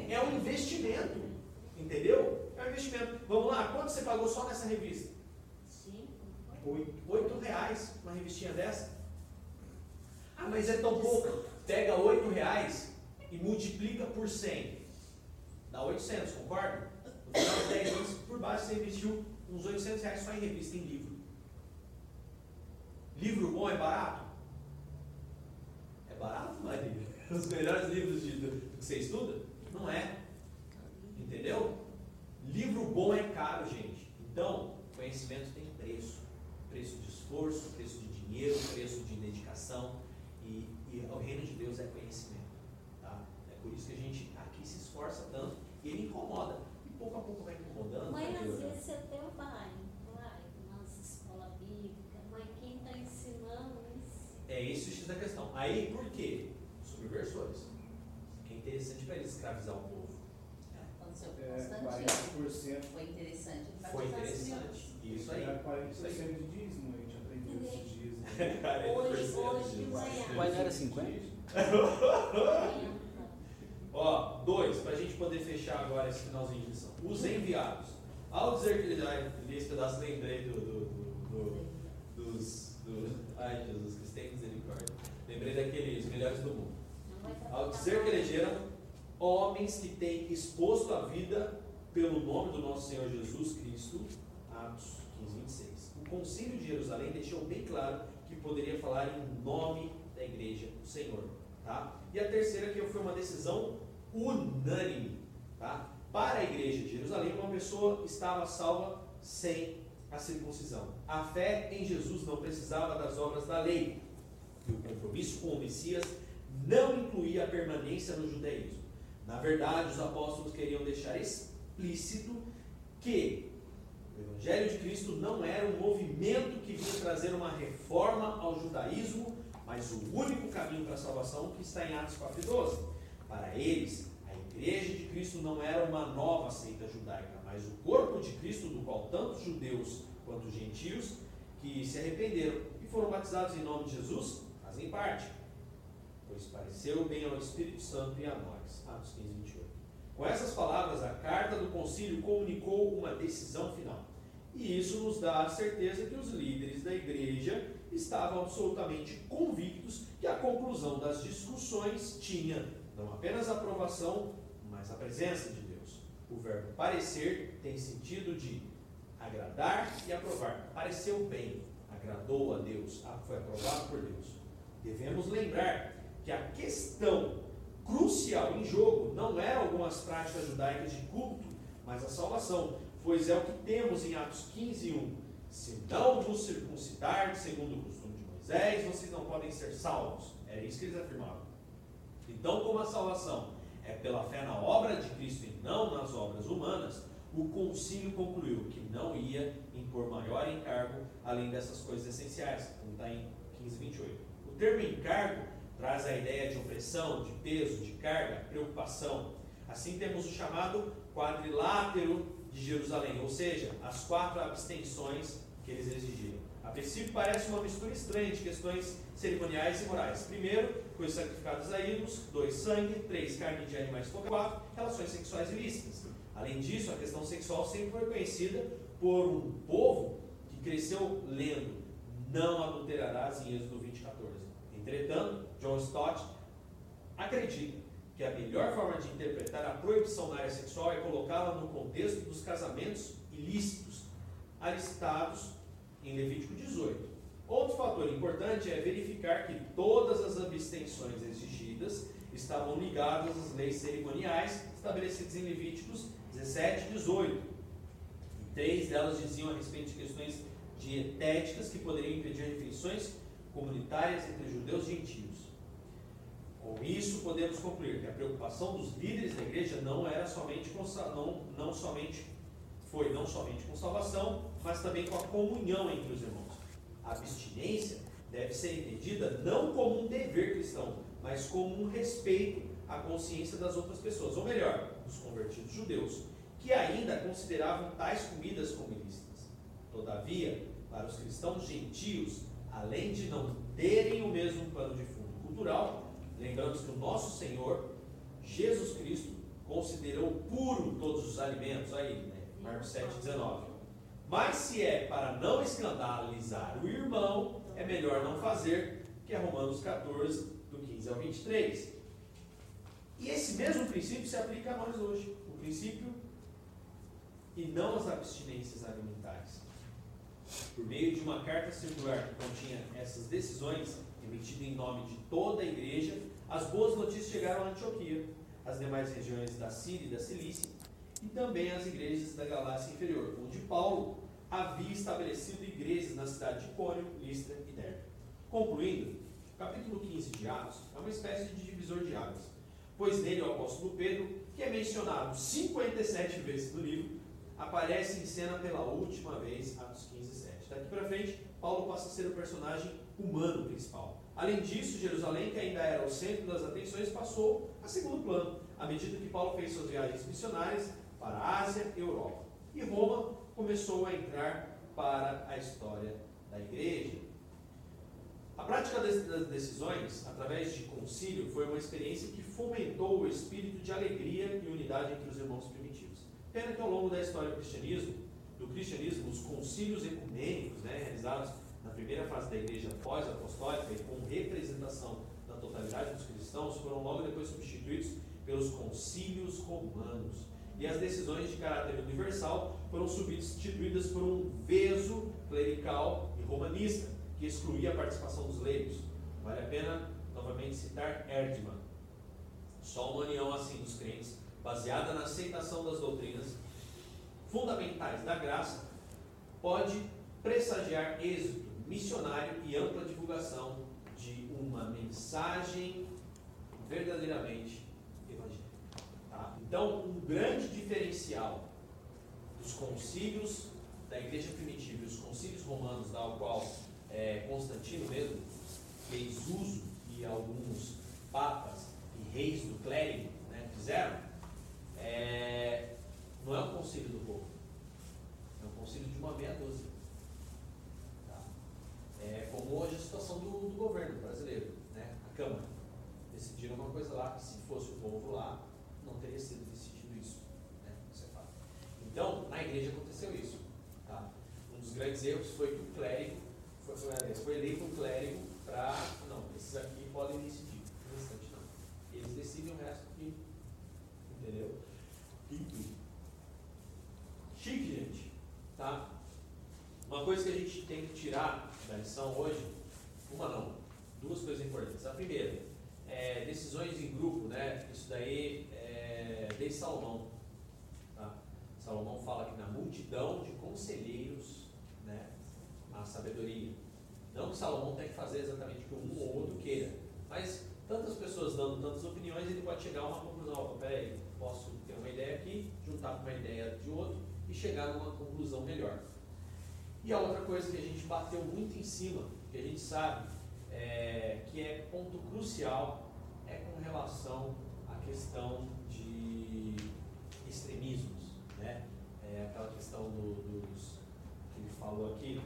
É um investimento. Entendeu? É um investimento. Vamos lá, quanto você pagou só nessa revista? Oito. Oito reais uma revistinha dessa? Ah, mas é tão pouco. Pega oito reais e multiplica por 100. Dá 800, concorda? No final de 10 anos, por baixo, você investiu uns 800 reais só em revista, em livro. Livro bom é barato? É barato, Maria? Os melhores livros de, que você estuda? Não é. Entendeu? Livro bom é caro, gente. Então, conhecimento tem preço. Preço de esforço, preço de dinheiro, preço de dedicação. E, e o reino de Deus é conhecimento. Por isso que a gente aqui se esforça tanto e ele incomoda. E pouco a pouco vai incomodando. Mas vai às vezes um vai, vai, nas escolas bíblicas, mas quem está ensinando isso? É esse o X da questão. Aí, por quê? Subversores. Que é interessante para eles escravizar o povo. Aconteceu com É, Constantino. 40%. Foi interessante. ele Foi interessante. Isso aí. Era 40% Isso aí. de dízimo, a gente aprendeu esses dias. Hoje, hoje de manhã. Mas não era 50? Ó, dois, para a gente poder fechar agora esse finalzinho de lição. Os enviados. Ao dizer que ele ai, esse pedaço, lembrei do, do, do- do- dos. Do, ai, Jesus, que tem misericórdia. Lembrei daqueles melhores do mundo. Ao dizer que elegeram homens que têm exposto a vida pelo nome do nosso Senhor Jesus Cristo, Atos 15, 26. O Concílio de Jerusalém deixou bem claro que poderia falar em nome da igreja do Senhor. Tá? E a terceira que foi uma decisão unânime. Tá? Para a igreja de Jerusalém, uma pessoa estava salva sem a circuncisão. A fé em Jesus não precisava das obras da lei. E o compromisso com o Messias não incluía a permanência no judaísmo. Na verdade, os apóstolos queriam deixar explícito que o Evangelho de Cristo não era um movimento que vinha trazer uma reforma ao judaísmo, mas o único caminho para a salvação que está em Atos 4,12. Para eles, a igreja de Cristo não era uma nova seita judaica, mas o corpo de Cristo, do qual tanto judeus quanto gentios que se arrependeram e foram batizados em nome de Jesus fazem parte pois pareceu bem ao Espírito Santo e a nós. Atos 15, 28. Com essas palavras, a carta do concílio comunicou uma decisão final. E isso nos dá a certeza que os líderes da igreja estavam absolutamente convictos que a conclusão das discussões tinha não apenas a aprovação, mas a presença de Deus. O verbo parecer tem sentido de agradar e aprovar. Pareceu bem, agradou a Deus, foi aprovado por Deus. Devemos lembrar que a questão crucial em jogo não era algumas práticas judaicas de culto, mas a salvação, pois é o que temos em Atos 15, 1. Se não vos circuncidar segundo o costume de Moisés, vocês não podem ser salvos. Era isso que eles afirmavam. Então, como a salvação é pela fé na obra de Cristo e não nas obras humanas, o concílio concluiu que não ia impor maior encargo além dessas coisas essenciais, como está em 15, 28. O termo encargo traz a ideia de opressão, de peso, de carga, preocupação. Assim temos o chamado quadrilátero de Jerusalém, ou seja, as quatro abstenções que eles exigiram. A princípio parece uma mistura estranha de questões cerimoniais e morais. Primeiro, coisas sacrificadas a ídolos. Dois, sangue. Três, carne de animais. Quatro, relações sexuais ilícitas. Além disso, a questão sexual sempre foi conhecida por um povo que cresceu lendo não adulterarás em Êxodo 20, 14. Entretanto, John Stott acredita que a melhor forma de interpretar a proibição na área sexual é colocá-la no contexto dos casamentos ilícitos alistados em Levítico 18. Outro fator importante é verificar que todas as abstenções exigidas estavam ligadas às leis cerimoniais estabelecidas em Levíticos 17 e 18. Três delas diziam a respeito de questões dietéticas que poderiam impedir refeições comunitárias entre judeus e gentios. Com isso, podemos concluir que a preocupação dos líderes da igreja não era somente com, não, não somente foi não somente com salvação, mas também com a comunhão entre os irmãos. A abstinência deve ser entendida não como um dever cristão, mas como um respeito à consciência das outras pessoas, ou melhor, dos convertidos judeus, que ainda consideravam tais comidas como ilícitas. Todavia, para os cristãos gentios, além de não terem o mesmo pano de fundo cultural, lembramos que o nosso Senhor, Jesus Cristo, considerou puro todos os alimentos, aí, né? Marcos 7, 19. Mas se é para não escandalizar o irmão, é melhor não fazer, que é Romanos 14, do 15 ao 23. E esse mesmo princípio se aplica a nós hoje. O princípio e não as abstinências alimentares. Por meio de uma carta circular que continha essas decisões, emitida em nome de toda a igreja, as boas notícias chegaram a Antioquia, as demais regiões da Síria e da Cilícia, e também as igrejas da Galácia Inferior, onde Paulo havia estabelecido igrejas na cidade de Cônio, Listra e Derbe. Concluindo, o capítulo 15 de Atos é uma espécie de divisor de águas, pois nele o apóstolo Pedro, que é mencionado 57 vezes no livro, aparece em cena pela última vez, Atos 15, 7. Daqui para frente, Paulo passa a ser o personagem humano principal. Além disso, Jerusalém, que ainda era o centro das atenções, passou a segundo plano, à medida que Paulo fez suas viagens missionárias para a Ásia e Europa. E Roma começou a entrar para a história da igreja. A prática das decisões, através de concílio, foi uma experiência que fomentou o espírito de alegria e unidade entre os irmãos primitivos. Pena que ao longo da história do cristianismo, do cristianismo os concílios ecumênicos, né, realizados primeira fase da igreja pós-apostólica e com representação da totalidade dos cristãos, foram logo depois substituídos pelos concílios romanos e as decisões de caráter universal foram substituídas por um veso clerical e romanista, que excluía a participação dos leigos. Vale a pena novamente citar Erdmann. Só uma união assim dos crentes, baseada na aceitação das doutrinas fundamentais da graça, pode pressagiar êxito missionário e ampla divulgação de uma mensagem verdadeiramente então, um grande diferencial dos concílios da igreja primitiva e os concílios romanos, da qual é, Constantino mesmo fez uso e alguns papas e reis do clérigo né, fizeram, é, não é um concílio do povo, é um concílio de uma meia dúzia. É como hoje a situação do, do governo brasileiro, né? a Câmara. Decidiram uma coisa lá, que se fosse o povo lá, não teria sido decidido isso. Né? Isso é fato. Então, na igreja aconteceu isso. Tá? Um dos grandes erros foi que o clérigo foi, foi eleito um clérigo para. Não, esses aqui podem decidir. No instante não. Eles decidem o resto que. Entendeu? Enfim. Chique, gente. Tá? Uma coisa que a gente tem que tirar da lição hoje, uma não, duas coisas importantes. A primeira, é, decisões em grupo, né? Isso daí é, desde Salomão. Tá? Salomão fala que na multidão de conselheiros, né, a sabedoria. Não que Salomão tenha que fazer exatamente o que um ou outro queira, mas tantas pessoas dando tantas opiniões, ele pode chegar a uma conclusão. Opa, peraí, posso ter uma ideia aqui, juntar com uma ideia de outro e chegar a uma conclusão melhor. E a outra coisa que a gente bateu muito em cima, que a gente sabe é, que é ponto crucial, é com relação à questão de extremismos, né? É aquela questão do, dos que ele falou aqui,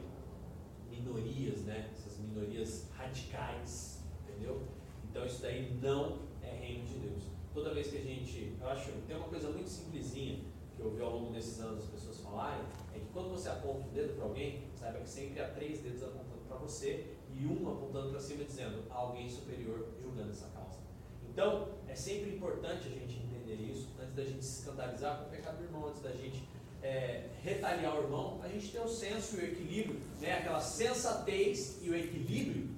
minorias, né? Essas minorias radicais, entendeu? Então isso daí não é reino de Deus. Toda vez que a gente, eu acho, tem uma coisa muito simplesinha que eu ouvi ao longo desses anos as pessoas falarem é que quando você aponta o dedo para alguém, saiba que sempre há três dedos apontando para você e um apontando para cima dizendo há alguém superior julgando essa causa. Então, é sempre importante a gente entender isso antes da gente se escandalizar com o pecado do irmão, antes da gente é, retaliar o irmão, a gente ter o senso e o equilíbrio, né, aquela sensatez e o equilíbrio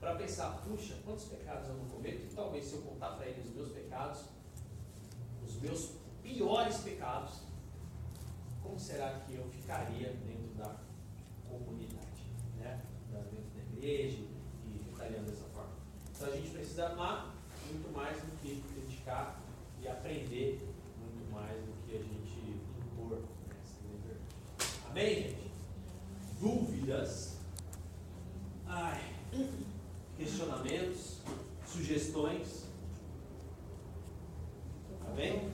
para pensar, puxa, quantos pecados eu não cometo? Talvez se eu contar para ele os meus pecados, os meus piores pecados, como será que eu ficaria dentro da comunidade, né? dentro da igreja e retaliando dessa forma? Então a gente precisa amar muito mais do que criticar e aprender muito mais do que a gente impor. Né? Amém, gente? Dúvidas? Ai questionamentos, sugestões. Tá bem?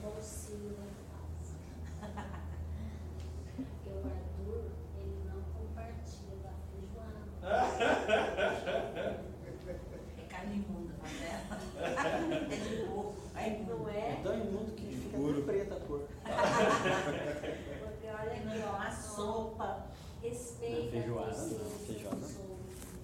Porque o Arthur, ele não compartilha da feijoada. É carne imunda, tá É de porco. Aí não é? É tão imundo que fica preta a cor. Porque olha aqui, ó, a sopa. Respeita feijoada, a não, feijoada.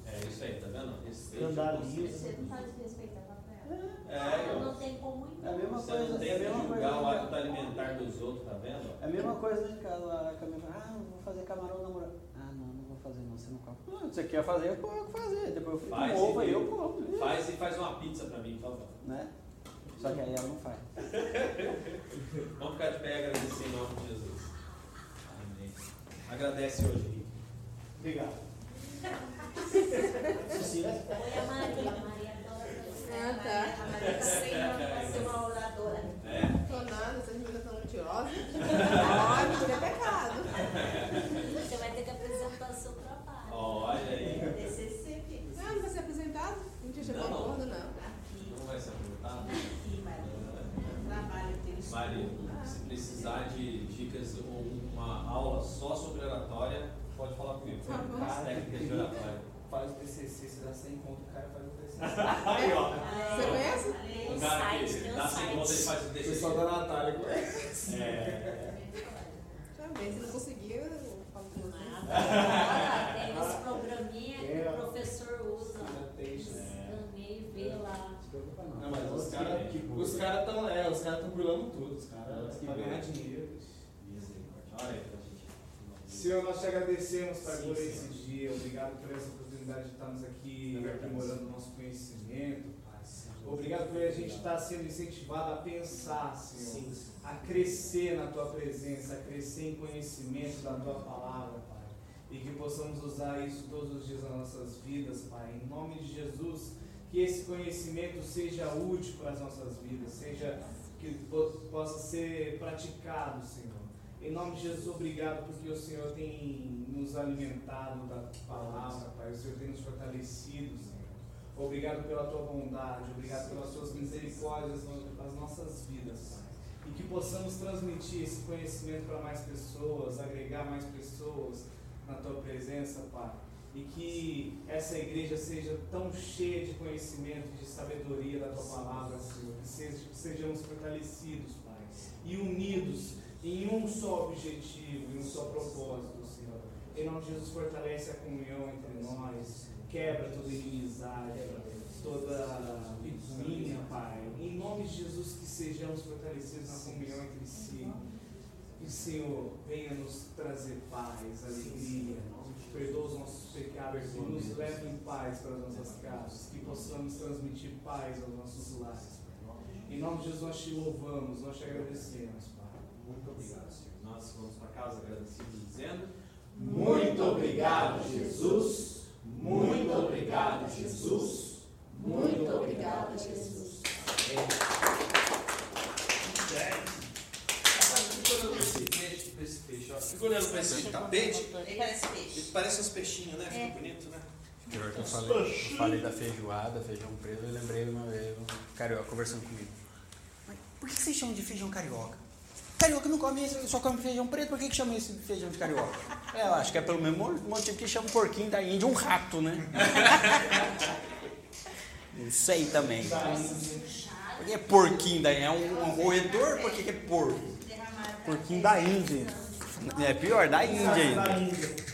É isso aí, tá vendo? Respeite Escandaliza. Você não pode respeitar a Rafaela. É, Não, eu- não tem como ir. É a mesma você coisa, não tem é que mesma julgar o coisa. hábito alimentar dos outros, tá vendo? É a mesma coisa de casa a Camila fala, ah, não vou fazer camarão na moral. Ah, não, não vou fazer não, você não come. Ah, você quer fazer, eu vou fazer. Depois eu frito Faz ovo e- aí eu como. Faz e faz uma pizza pra mim, por favor. Né? Só que aí ela não faz. Vamos ficar de pé e agradecer em nome de Jesus. Amém. Agradece hoje, Henrique. Obrigado. Cecília? Foi a Maria, a Maria adora fazer. Ah, tá. Maria vai ser uma oradora. É. Tô nada, essas meninas são mentirosas. Ó, mentira é pecado. Você vai ter que apresentar o seu trabalho. Olha aí. Não, não vai ser apresentado? Não tinha chegado Não. acordo, não. Aqui, Não vai se apresentar? aqui, Maria. Trabalho teu Maria, se precisar de dicas ou uma aula só sobre oratória, pode falar comigo. Tá bom. As técnicas de oratória. Faz o TCC, se dá 100 conto, o cara faz. Aí, ó. Você conhece? O cara site, que tem dá sem conta, ele site. faz o O TCC. pessoal da Natália conhece. É. Bem, se não conseguir, eu falo com você. Agora tem esse programinha que É. o professor usa. É. Também vê lá. Não se preocupa não. Não, mas os caras os cara estão é, os caras estão burlando tudo, os caras. Pra ganhar dinheiro. Olha aí pra gente. Senhor, nós te agradecemos, Pai, por esse dia. Obrigado por essa oportunidade de estarmos aqui É aprimorando o nosso conhecimento. Obrigado por a gente estar sendo incentivado a pensar, Senhor. A crescer na tua presença, a crescer em conhecimento da tua palavra, Pai. E que possamos usar isso todos os dias nas nossas vidas, Pai. Em nome de Jesus, que esse conhecimento seja útil para as nossas vidas, seja que po- possa ser praticado, Senhor. Em nome de Jesus, obrigado porque o Senhor tem nos alimentado da palavra, Pai. O Senhor tem nos fortalecido, Senhor. Obrigado pela tua bondade, obrigado pelas tuas misericórdias nas nossas vidas. E que possamos transmitir esse conhecimento para mais pessoas, agregar mais pessoas na tua presença, Pai. E que essa igreja seja tão cheia de conhecimento, de sabedoria da tua palavra, Senhor. Que seja- sejamos fortalecidos, Pai. E unidos em um só objetivo, em um só propósito, Senhor. Em nome de Jesus, fortalece a comunhão entre nós. Quebra toda inimizade, toda picuinha, Pai. Em nome de Jesus, que sejamos fortalecidos na comunhão entre si. Que o Senhor venha nos trazer paz, alegria, perdoa os nossos pecados e nos leve em paz para as nossas casas. Que possamos transmitir paz aos nossos lares. Em nome de Jesus, nós te louvamos, nós te agradecemos, Pai. Muito obrigado, Senhor. Nós vamos para casa agradecidos dizendo. Muito obrigado, Jesus. Muito obrigado, Jesus. Muito obrigada, Jesus. Fica olhando para esse tapete. Ele parece peixe. Ele parece uns peixinhos, né? Fica bonito, né? Pior que eu falei, eu falei da feijoada, feijão preto, eu lembrei uma vez um carioca conversando comigo. Mas por que vocês chamam de feijão carioca? Carioca não come esse, só come feijão preto, por que, que chama esse feijão de carioca? É, eu acho que é pelo mesmo motivo que chama o porquinho da Índia um rato, né? Não sei também. Por que é porquinho da Índia? É um, um roedor? Por que, que é porco? Porquinho da Índia. É pior, da Índia Da ainda. Índia.